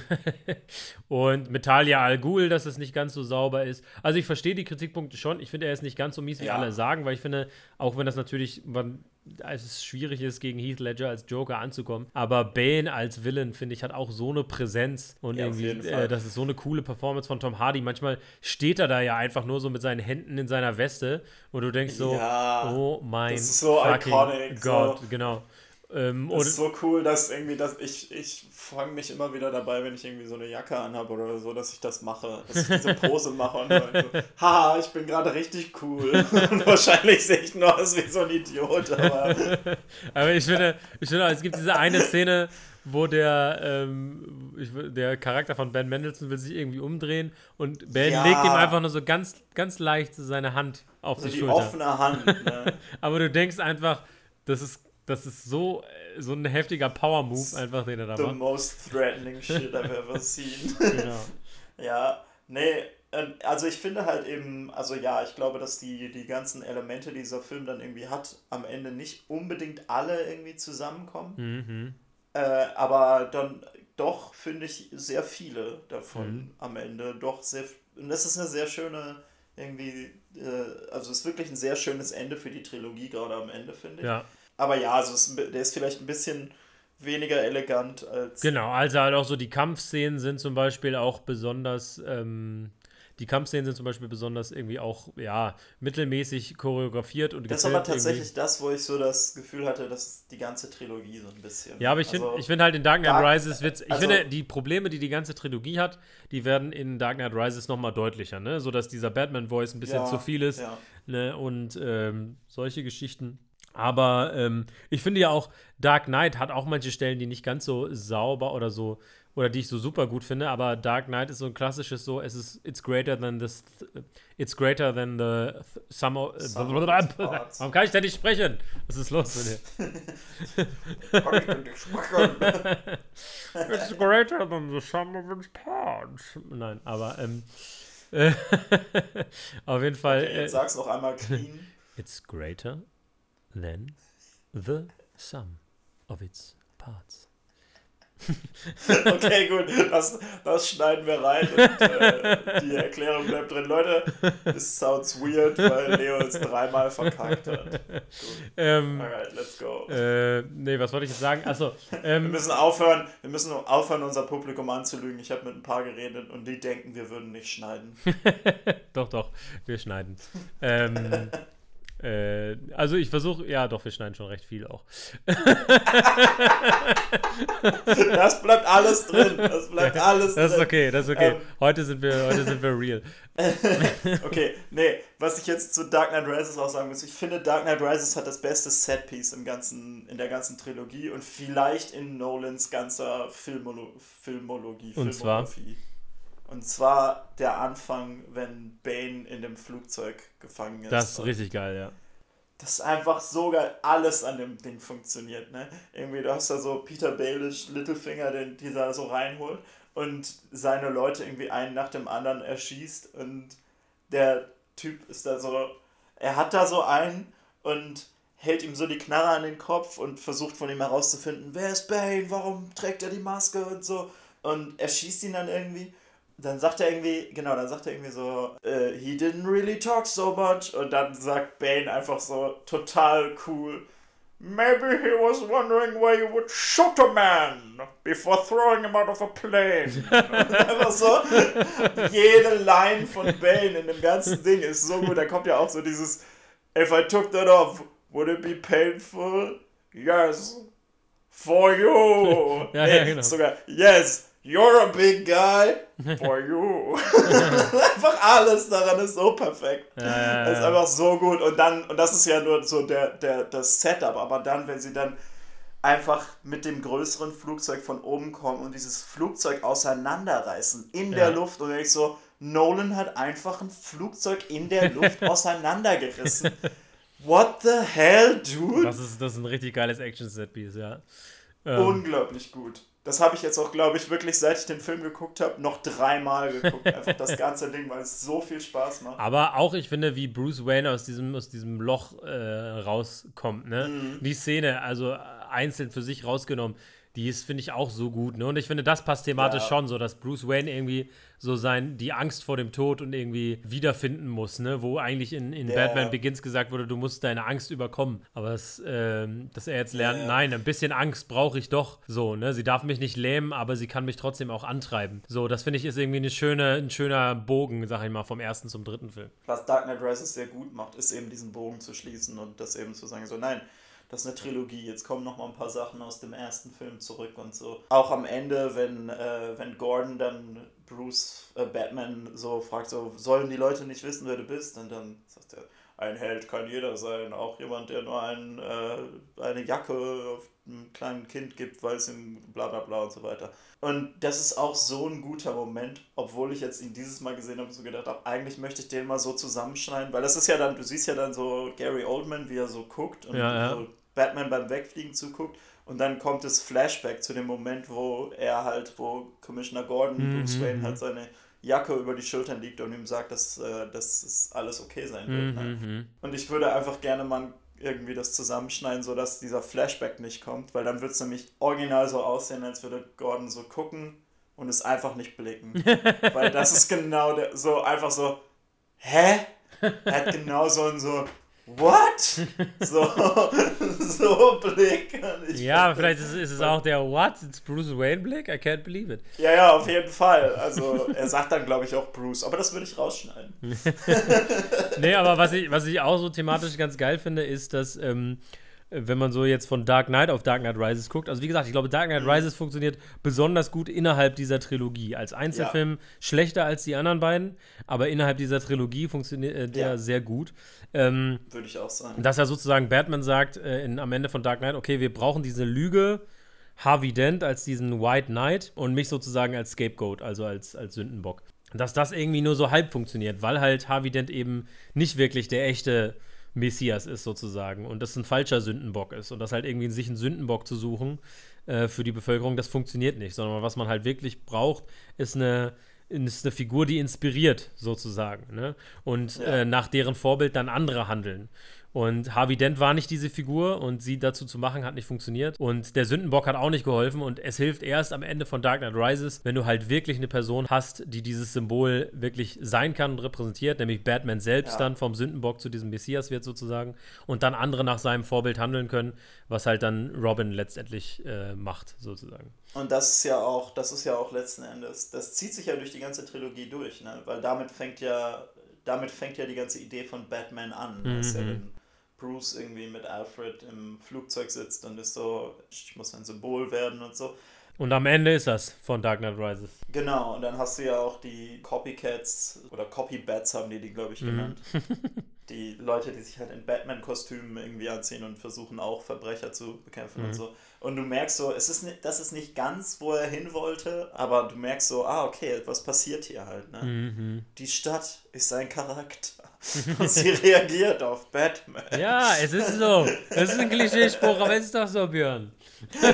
*laughs* und mit Talia Al Ghul, dass es nicht ganz so sauber ist. Also ich verstehe die Kritikpunkte schon. Ich finde, er ist nicht ganz so mies, wie ja. alle sagen, weil ich finde, auch wenn das natürlich, man als es schwierig ist, gegen Heath Ledger als Joker anzukommen. Aber Bane als Villain, finde ich, hat auch so eine Präsenz und ja, irgendwie, äh, das ist so eine coole Performance von Tom Hardy. Manchmal steht er da ja einfach nur so mit seinen Händen in seiner Weste und du denkst so, ja, oh mein so fucking iconic, Gott, so. genau. Ähm, das ist so cool, dass irgendwie, dass ich, ich fange mich immer wieder dabei, wenn ich irgendwie so eine Jacke anhabe oder so, dass ich das mache, dass ich diese *laughs* Pose mache und so, haha, ich bin gerade richtig cool. *laughs* und wahrscheinlich sehe ich nur aus wie so ein Idiot, aber. *laughs* aber ich finde, ich finde, es gibt diese eine Szene, wo der, ähm, ich, der Charakter von Ben Mendelssohn will sich irgendwie umdrehen und Ben ja. legt ihm einfach nur so ganz, ganz leicht seine Hand auf also die, die Schulter. offene Hand. Ne? aber du denkst einfach, das ist das ist so, äh, so ein heftiger Power-Move einfach, den er da the macht. The most threatening shit I've ever *laughs* seen. genau. *laughs* ja, nee, ähm, also ich finde halt eben, also ja, ich glaube, dass die, die ganzen Elemente, die dieser Film dann irgendwie hat, am Ende nicht unbedingt alle irgendwie zusammenkommen. Mhm. Äh, aber dann doch, finde ich, sehr viele davon mhm. am Ende. Doch sehr, und das ist eine sehr schöne, irgendwie, äh, also es ist wirklich ein sehr schönes Ende für die Trilogie, gerade am Ende, finde ich. Ja. Aber ja, also es, der ist vielleicht ein bisschen weniger elegant als. Genau, also halt auch so die Kampfszenen sind zum Beispiel auch besonders. Ähm, die Kampfszenen sind zum Beispiel besonders irgendwie auch, ja, mittelmäßig choreografiert und Das ist aber tatsächlich irgendwie. das, wo ich so das Gefühl hatte, dass die ganze Trilogie so ein bisschen. Ja, aber ich also, finde find halt in Dark Knight Dark, Rises wird. Ich also, finde, die Probleme, die die ganze Trilogie hat, die werden in Dark Knight Rises nochmal deutlicher, ne? So dass dieser Batman-Voice ein bisschen ja, zu viel ist. Ja. Ne? Und ähm, solche Geschichten. Aber ähm, ich finde ja auch, Dark Knight hat auch manche Stellen, die nicht ganz so sauber oder so, oder die ich so super gut finde, aber Dark Knight ist so ein klassisches so, es ist, it's greater than this, it's greater than the summer, äh, *laughs* warum kann ich denn nicht sprechen? Was ist los mit dir? *laughs* kann ich denn nicht sprechen? it's greater than the sum of its parts. Nein, aber, ähm, *laughs* auf jeden Fall. Okay, jetzt äh, sag's noch einmal clean. It's greater than the sum of its parts. *laughs* okay, gut, das, das schneiden wir rein und äh, die Erklärung bleibt drin. Leute, this sounds weird, weil Leo es dreimal verkackt hat. Ähm, Alright, let's go. Äh, nee, was wollte ich jetzt sagen? Achso. Ähm, wir müssen aufhören, wir müssen aufhören, unser Publikum anzulügen. Ich habe mit ein paar geredet und die denken, wir würden nicht schneiden. *laughs* doch, doch, wir schneiden. ähm, *laughs* äh, also ich versuche, ja doch, wir schneiden schon recht viel auch. das bleibt alles drin. Das bleibt alles drin. Das ist okay, das ist okay. Ähm, heute, sind wir, heute sind wir real. *laughs* okay, nee, was ich jetzt zu Dark Knight Rises auch sagen muss, ich finde Dark Knight Rises hat das beste Setpiece im ganzen, in der ganzen Trilogie und vielleicht in Nolans ganzer Filmolo Filmologie. Und zwar? Und zwar der Anfang, wenn Bane in dem Flugzeug gefangen ist. Das ist richtig geil, ja. Das ist einfach so geil. Alles an dem Ding funktioniert, ne? Irgendwie, du hast da so Peter Baelish, Littlefinger, den dieser so reinholt und seine Leute irgendwie einen nach dem anderen erschießt und der Typ ist da so, er hat da so einen und hält ihm so die Knarre an den Kopf und versucht von ihm herauszufinden, wer ist Bane, warum trägt er die Maske und so und er schießt ihn dann irgendwie dann sagt er irgendwie, genau, dann sagt er irgendwie so, uh, he didn't really talk so much. Und dann sagt Bane einfach so total cool, maybe he was wondering why you would shoot a man before throwing him out of a plane. *laughs* Und einfach so, jede Line von Bane in dem ganzen Ding ist so gut. Da kommt ja auch so dieses, if I took that off, would it be painful? Yes. For you. *laughs* ja, ja, genau. Sogar, yes. You're a big guy for you. *laughs* einfach alles daran ist so perfekt. Ja, ja, das ist einfach so gut. Und dann, und das ist ja nur so der, der, das Setup, aber dann, wenn sie dann einfach mit dem größeren Flugzeug von oben kommen und dieses Flugzeug auseinanderreißen in der Luft und ich so, Nolan hat einfach ein Flugzeug in der Luft *laughs* auseinandergerissen. What the hell, dude? Das ist, das ist ein richtig geiles Action-Set-Piece, ja. Ähm. Unglaublich gut. Das habe ich jetzt auch, glaube ich, wirklich, seit ich den Film geguckt habe, noch dreimal geguckt. Einfach das *laughs* ganze Ding, weil es so viel Spaß macht. Aber auch, ich finde, wie Bruce Wayne aus diesem, aus diesem Loch äh, rauskommt, ne? Mhm. Die Szene, also einzeln für sich rausgenommen, die ist, finde ich, auch so gut. Ne? Und ich finde, das passt thematisch ja. schon so, dass Bruce Wayne irgendwie so sein, die Angst vor dem Tod und irgendwie wiederfinden muss, ne? Wo eigentlich in, in ja. Batman Begins gesagt wurde, du musst deine Angst überkommen. Aber das, ähm, dass er jetzt lernt, ja. nein, ein bisschen Angst brauche ich doch. So, ne? Sie darf mich nicht lähmen, aber sie kann mich trotzdem auch antreiben. So, das finde ich ist irgendwie eine schöne, ein schöner Bogen, sag ich mal, vom ersten zum dritten Film. Was Dark Knight Rises sehr gut macht, ist eben diesen Bogen zu schließen und das eben zu sagen, so, nein, das ist eine Trilogie. Jetzt kommen noch mal ein paar Sachen aus dem ersten Film zurück und so. Auch am Ende, wenn, äh, wenn Gordon dann Bruce, äh, Batman so fragt, so, sollen die Leute nicht wissen, wer du bist? Und dann sagt er, ein Held kann jeder sein, auch jemand, der nur ein, äh, eine Jacke auf einem kleinen Kind gibt, weil es ihm bla bla bla und so weiter. Und das ist auch so ein guter Moment, obwohl ich jetzt ihn dieses Mal gesehen habe und so gedacht habe, eigentlich möchte ich den mal so zusammenschneiden, weil das ist ja dann, du siehst ja dann so Gary Oldman, wie er so guckt und ja, ja. so Batman beim Wegfliegen zuguckt. Und dann kommt das Flashback zu dem Moment, wo er halt, wo Commissioner Gordon, mhm. Bruce Wayne, halt seine Jacke über die Schultern liegt und ihm sagt, dass, äh, dass es alles okay sein wird. Mhm. Ne? Und ich würde einfach gerne mal irgendwie das zusammenschneiden, sodass dieser Flashback nicht kommt, weil dann wird es nämlich original so aussehen, als würde Gordon so gucken und es einfach nicht blicken. *laughs* weil das ist genau der, so einfach so, hä? Er hat genau so ein so, What? *laughs* So, *laughs* so Blick. ja, vielleicht ist, ist, es auch der What? It's Bruce Wayne Blick? I can't believe it. Ja, ja, auf jeden Fall. Also, er sagt dann, glaube ich, auch Bruce. Aber das würde ich rausschneiden. *laughs* nee, aber was ich, was ich auch so thematisch ganz geil finde, ist, dass. Ähm, wenn man so jetzt von Dark Knight auf Dark Knight Rises guckt. Also wie gesagt, ich glaube, Dark Knight mhm. Rises funktioniert besonders gut innerhalb dieser Trilogie. Als Einzelfilm ja. schlechter als die anderen beiden, aber innerhalb dieser Trilogie funktioniert äh, der ja. sehr gut. Ähm, Würde ich auch sagen. Dass er sozusagen Batman sagt äh, in, am Ende von Dark Knight, okay, wir brauchen diese Lüge, Harvey Dent als diesen White Knight und mich sozusagen als Scapegoat, also als, als Sündenbock. Dass das irgendwie nur so halb funktioniert, weil halt Harvey Dent eben nicht wirklich der echte Messias ist sozusagen und das ein falscher Sündenbock ist und das halt irgendwie sich einen Sündenbock zu suchen äh, für die Bevölkerung, das funktioniert nicht, sondern was man halt wirklich braucht, ist eine ist eine Figur, die inspiriert, sozusagen. Ne? Und ja. äh, nach deren Vorbild dann andere handeln. Und Harvey Dent war nicht diese Figur und sie dazu zu machen hat nicht funktioniert. Und der Sündenbock hat auch nicht geholfen und es hilft erst am Ende von Dark Knight Rises, wenn du halt wirklich eine Person hast, die dieses Symbol wirklich sein kann und repräsentiert, nämlich Batman selbst ja. dann vom Sündenbock zu diesem Messias wird sozusagen und dann andere nach seinem Vorbild handeln können, was halt dann Robin letztendlich äh, macht sozusagen. Und das ist ja auch, das ist ja auch letzten Endes, das zieht sich ja durch die ganze Trilogie durch, ne? weil damit fängt ja damit fängt ja die ganze Idee von Batman an. Mhm. Ja wenn Bruce irgendwie mit Alfred im Flugzeug sitzt und ist so, ich muss ein Symbol werden und so. Und am Ende ist das von Dark Knight Rises. Genau, und dann hast du ja auch die Copycats oder Copybats haben die die, glaube ich, mhm. genannt. *laughs* die Leute, die sich halt in Batman-Kostümen irgendwie anziehen und versuchen auch Verbrecher zu bekämpfen mhm. und so. Und du merkst so, es ist nicht, das ist nicht ganz, wo er hin wollte, aber du merkst so, ah, okay, was passiert hier halt, ne? Mhm. Die Stadt ist ein Charakter. *laughs* Und sie reagiert auf Batman. Ja, es ist so. Es ist ein Klischeespruch, aber es ist doch so, Björn.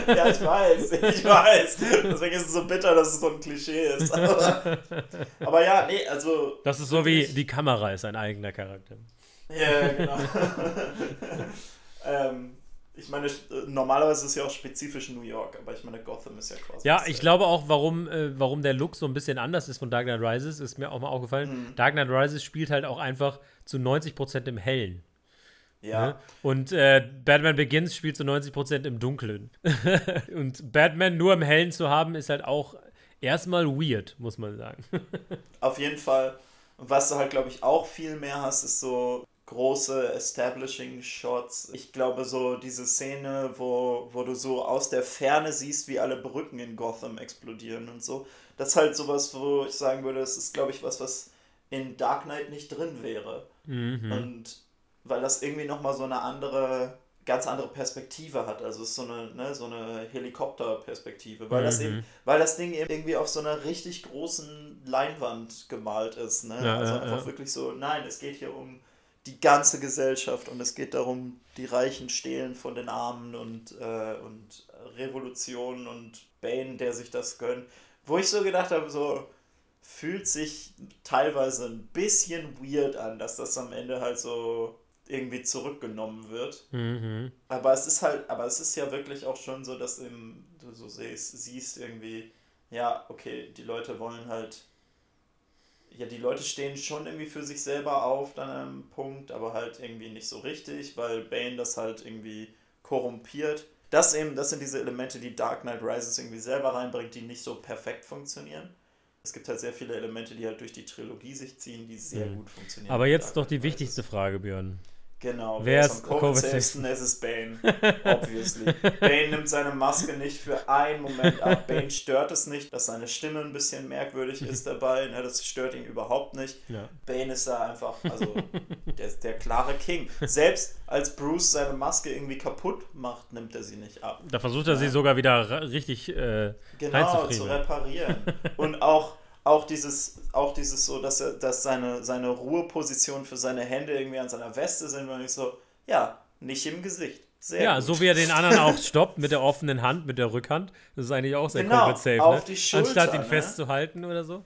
ja, ich weiß, ich weiß. Deswegen ist es so bitter, dass es so ein Klischee ist. Aber, aber ja, nee, also. Das ist so wie die Kamera ist ein eigener Charakter. Ja, genau. *laughs* ähm, ich meine, normalerweise ist es ja auch spezifisch New York, aber ich meine, Gotham ist ja quasi. Ja, ich glaube auch, warum, äh, warum der Look so ein bisschen anders ist von Dark Knight Rises, ist mir auch mal aufgefallen. Mhm. Dark Knight Rises spielt halt auch einfach zu 90% im Hellen. Ja. Ne? Und äh, Batman Begins spielt zu 90% im Dunklen. *laughs* Und Batman nur im Hellen zu haben, ist halt auch erstmal weird, muss man sagen. *laughs* Auf jeden Fall. Und was du halt, glaube ich, auch viel mehr hast, ist so große Establishing Shots. Ich glaube, so diese Szene, wo, wo du so aus der Ferne siehst, wie alle Brücken in Gotham explodieren und so. Das ist halt sowas, wo ich sagen würde, das ist, glaube ich, was, was in Dark Knight nicht drin wäre. Mhm. Und weil das irgendwie nochmal so eine andere ganz andere Perspektive hat. Also es ist so eine, ne, so eine Helikopterperspektive, weil, mhm. das eben, weil das Ding eben irgendwie auf so einer richtig großen Leinwand gemalt ist. Ne? Ja, also ja, einfach ja. wirklich so, nein, es geht hier um die ganze Gesellschaft und es geht darum, die Reichen stehlen von den Armen und, äh, und Revolution und Bane, der sich das gönnt. Wo ich so gedacht habe, so fühlt sich teilweise ein bisschen weird an, dass das am Ende halt so irgendwie zurückgenommen wird. Mhm. Aber es ist halt, aber es ist ja wirklich auch schon so, dass eben, du so siehst, siehst irgendwie, ja, okay, die Leute wollen halt, ja, die Leute stehen schon irgendwie für sich selber auf dann an einem Punkt, aber halt irgendwie nicht so richtig, weil Bane das halt irgendwie korrumpiert. Das eben, das sind diese Elemente, die Dark Knight Rises irgendwie selber reinbringt, die nicht so perfekt funktionieren. Es gibt halt sehr viele Elemente, die halt durch die Trilogie sich ziehen, die sehr mhm. gut funktionieren. Aber jetzt doch die wichtigste Frage, Björn. Genau, wer, wer ist am Covid-safesten? Es ist Bane, *laughs* obviously. Bane nimmt seine Maske nicht für einen Moment ab. Bane stört es nicht, dass seine Stimme ein bisschen merkwürdig *laughs* ist dabei. Ne, das stört ihn überhaupt nicht. Ja. Bane ist da einfach, also der, der klare King. Selbst als Bruce seine Maske irgendwie kaputt macht, nimmt er sie nicht ab. Da versucht er ja. sie sogar wieder richtig äh, genau, zu reparieren. *laughs* Und auch auch dieses, auch dieses so, dass er, dass seine, seine Ruheposition für seine Hände irgendwie an seiner Weste sind, und ich so, ja, nicht im Gesicht. Sehr ja, gut. so wie er den anderen auch stoppt mit der offenen Hand, mit der Rückhand. Das ist eigentlich auch sehr genau, safe, auf ne? die Schulter, Anstatt ihn ne? festzuhalten oder so.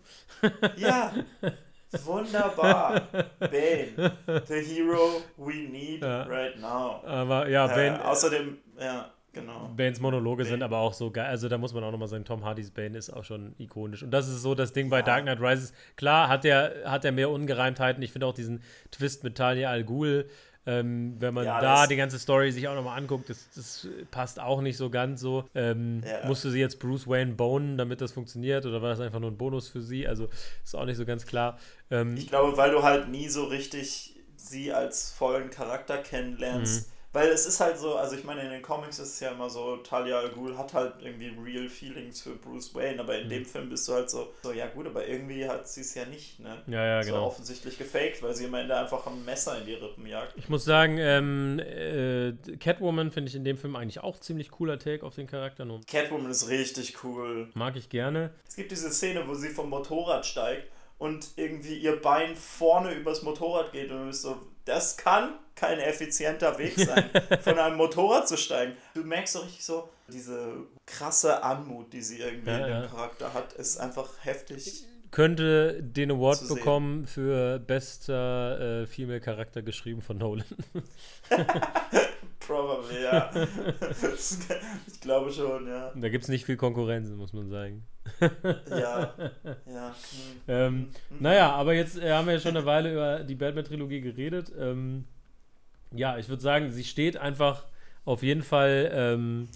Ja, *laughs* wunderbar. Bane, the hero we need ja. right now. Aber ja, Bane. Äh, außerdem, ja. Genau. Banes Monologe Bane. sind aber auch so geil. Also da muss man auch nochmal sagen, Tom Hardys Bane ist auch schon ikonisch. Und das ist so das Ding bei ja. Dark Knight Rises. Klar hat er hat er mehr Ungereimtheiten. Ich finde auch diesen Twist mit Talia Al Ghul, ähm, wenn man ja, da die ganze Story sich auch nochmal anguckt, das, das, passt auch nicht so ganz so. Ähm, ja. Musste sie jetzt Bruce Wayne bonen, damit das funktioniert? Oder war das einfach nur ein Bonus für sie? Also ist auch nicht so ganz klar. Ähm, ich glaube, weil du halt nie so richtig sie als vollen Charakter kennenlernst. Mhm weil es ist halt so, also ich meine, in den Comics ist es ja immer so, Talia al Ghul hat halt irgendwie real Feelings für Bruce Wayne, aber in mhm. dem Film bist du halt so, so, ja gut, aber irgendwie hat sie es ja nicht, ne? Ja, ja, so genau. offensichtlich gefaked, weil sie am Ende einfach ein Messer in die Rippen jagt. Ich muss sagen, ähm, äh, Catwoman finde ich in dem Film eigentlich auch ziemlich cooler Take auf den Charakter. Catwoman ist richtig cool. Mag ich gerne. Es gibt diese Szene, wo sie vom Motorrad steigt und irgendwie ihr Bein vorne übers Motorrad geht und du bist so, das kann kein effizienter Weg *laughs* sein, von einem Motorrad zu steigen. Du merkst so richtig so, diese krasse Anmut, die sie irgendwie ja, in dem ja. Charakter hat, ist einfach heftig. Könnte den Award bekommen für bester äh, Female-Charakter geschrieben von Nolan. *laughs* *laughs* Probably, ja. *laughs* ich glaube schon, ja. Da gibt es nicht viel Konkurrenz, muss man sagen. ja, ja. *laughs* ähm, mhm. Naja, aber jetzt äh, haben wir ja schon eine Weile über die Batman-Trilogie geredet. Ähm, ja, ich würde sagen, sie steht einfach auf jeden Fall ähm,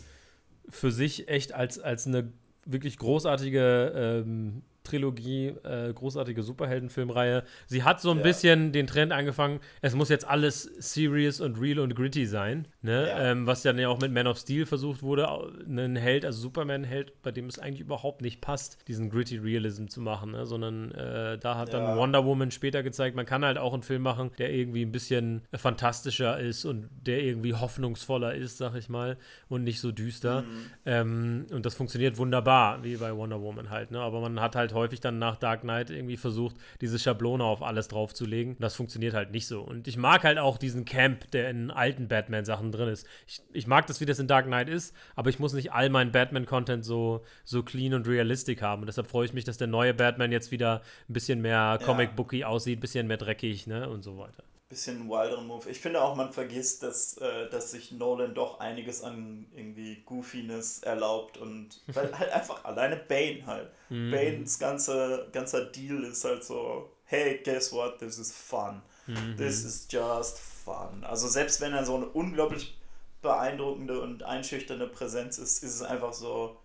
für sich echt als, als eine wirklich großartige ähm, Trilogie, äh, großartige Superheldenfilmreihe. Sie hat so ein ja. bisschen den Trend angefangen, es muss jetzt alles serious und real und gritty sein, ne? Ja. Ähm, was dann ja auch mit Man of Steel versucht wurde, einen Held, also Superman-Held, bei dem es eigentlich überhaupt nicht passt, diesen gritty Realism zu machen, ne? sondern äh, da hat dann Wonder Woman später gezeigt, man kann halt auch einen Film machen, der irgendwie ein bisschen fantastischer ist und der irgendwie hoffnungsvoller ist, sag ich mal, und nicht so düster. Mhm. Ähm, und das funktioniert wunderbar, wie bei Wonder Woman halt, ne? aber man hat halt halt häufig dann nach Dark Knight irgendwie versucht, diese Schablone auf alles draufzulegen. Das funktioniert halt nicht so. Und ich mag halt auch diesen Camp, der in alten Batman-Sachen drin ist. Ich, ich mag das, wie das in Dark Knight ist, aber ich muss nicht all meinen Batman-Content so, so clean und realistic haben. Und deshalb freue ich mich, dass der neue Batman jetzt wieder ein bisschen mehr Comic-Booky aussieht, ein bisschen mehr dreckig, ne? Und so weiter bisschen wilderen Move. Ich finde auch, man vergisst, dass, äh, dass sich Nolan doch einiges an irgendwie Goofiness erlaubt und *laughs* weil halt einfach alleine Bane halt. Mhm. Banes ganze, ganzer Deal ist halt so, hey, guess what, this is fun. Mhm. This is just fun. Also selbst wenn er so eine unglaublich beeindruckende und einschüchternde Präsenz ist, ist es einfach so,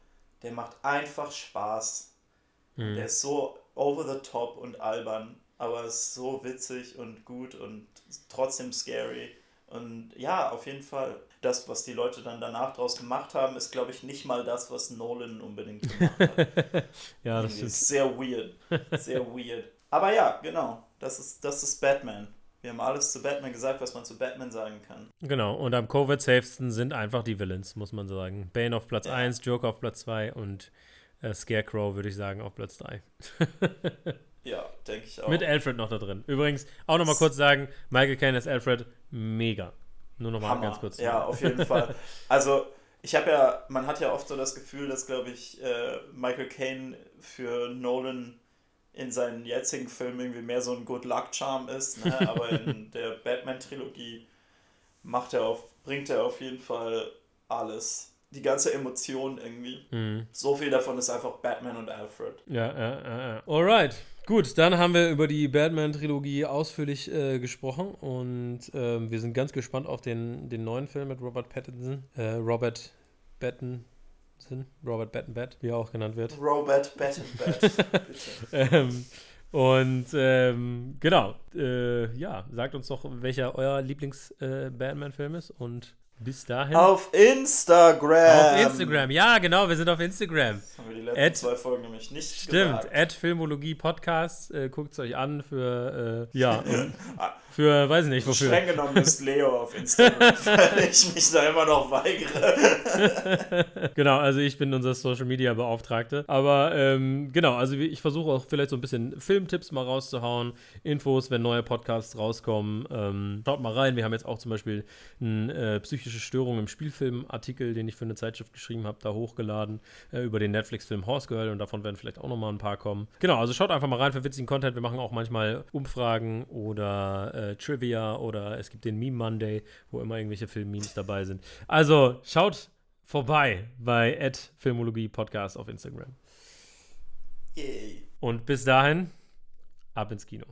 der macht einfach Spaß. Mhm. Der ist so over the top und albern aber es ist so witzig und gut und trotzdem scary. Und ja, auf jeden Fall. Das, was die Leute dann danach draus gemacht haben, ist, glaube ich, nicht mal das, was Nolan unbedingt gemacht hat. *laughs* ja, das ist sehr weird. Sehr weird. Aber ja, genau. Das ist, das ist Batman. Wir haben alles zu Batman gesagt, was man zu Batman sagen kann. Genau, und am Covid-safesten sind einfach die Villains, muss man sagen. Bane auf Platz Ja. 1, Joker auf Platz 2 und äh, Scarecrow, würde ich sagen, auf Platz 3. *laughs* Ja, denke ich auch. Mit Alfred noch da drin. Übrigens, auch nochmal kurz sagen, Michael Caine als Alfred, mega. Nur nochmal ganz kurz. Ja, auf jeden Fall. Also, ich habe ja, man hat ja oft so das Gefühl, dass, glaube ich, äh, Michael Caine für Nolan in seinen jetzigen Filmen irgendwie mehr so ein Good Luck Charm ist, ne? *laughs* aber in der Batman-Trilogie macht er auf, bringt er auf jeden Fall alles. Die ganze Emotion irgendwie. Mhm. So viel davon ist einfach Batman und Alfred. Ja, ja, ja, ja. Alright. Gut, dann haben wir über die Batman-Trilogie ausführlich äh, gesprochen und ähm, wir sind ganz gespannt auf den, den neuen Film mit Robert Pattinson. Äh, Robert Pattinson. Robert Pattinson, wie er auch genannt wird. Robert Battenbat. *laughs* Ähm, und ähm, genau, äh, ja, sagt uns doch, welcher euer Lieblings-Batman-Film ist und bis dahin. Auf Instagram. Auf Instagram, ja, genau, wir sind auf Instagram. Das haben wir die letzten Ed- zwei Folgen nämlich nicht Stimmt, gesagt. Ad Filmologie Podcast, äh, guckt es euch an für, äh, ja, *laughs* für, weiß ich nicht, wofür. Streng genommen ist Leo auf Instagram, *laughs* weil ich mich da immer noch weigere. *laughs* Genau, also ich bin unser Social Media Beauftragte. Aber ähm, genau, also ich versuche auch vielleicht so ein bisschen Filmtipps mal rauszuhauen, Infos, wenn neue Podcasts rauskommen. Ähm, schaut mal rein. Wir haben jetzt auch zum Beispiel einen äh, psychische Störung im Spielfilm-Artikel, den ich für eine Zeitschrift geschrieben habe, da hochgeladen äh, über den Netflix-Film Horse Girl und davon werden vielleicht auch noch mal ein paar kommen. Genau, also schaut einfach mal rein für witzigen Content. Wir machen auch manchmal Umfragen oder äh, Trivia oder es gibt den Meme Monday, wo immer irgendwelche Film-Memes dabei sind. Also schaut vorbei bei Filmologie Podcast auf Instagram. Yay. Und bis dahin, ab ins Kino.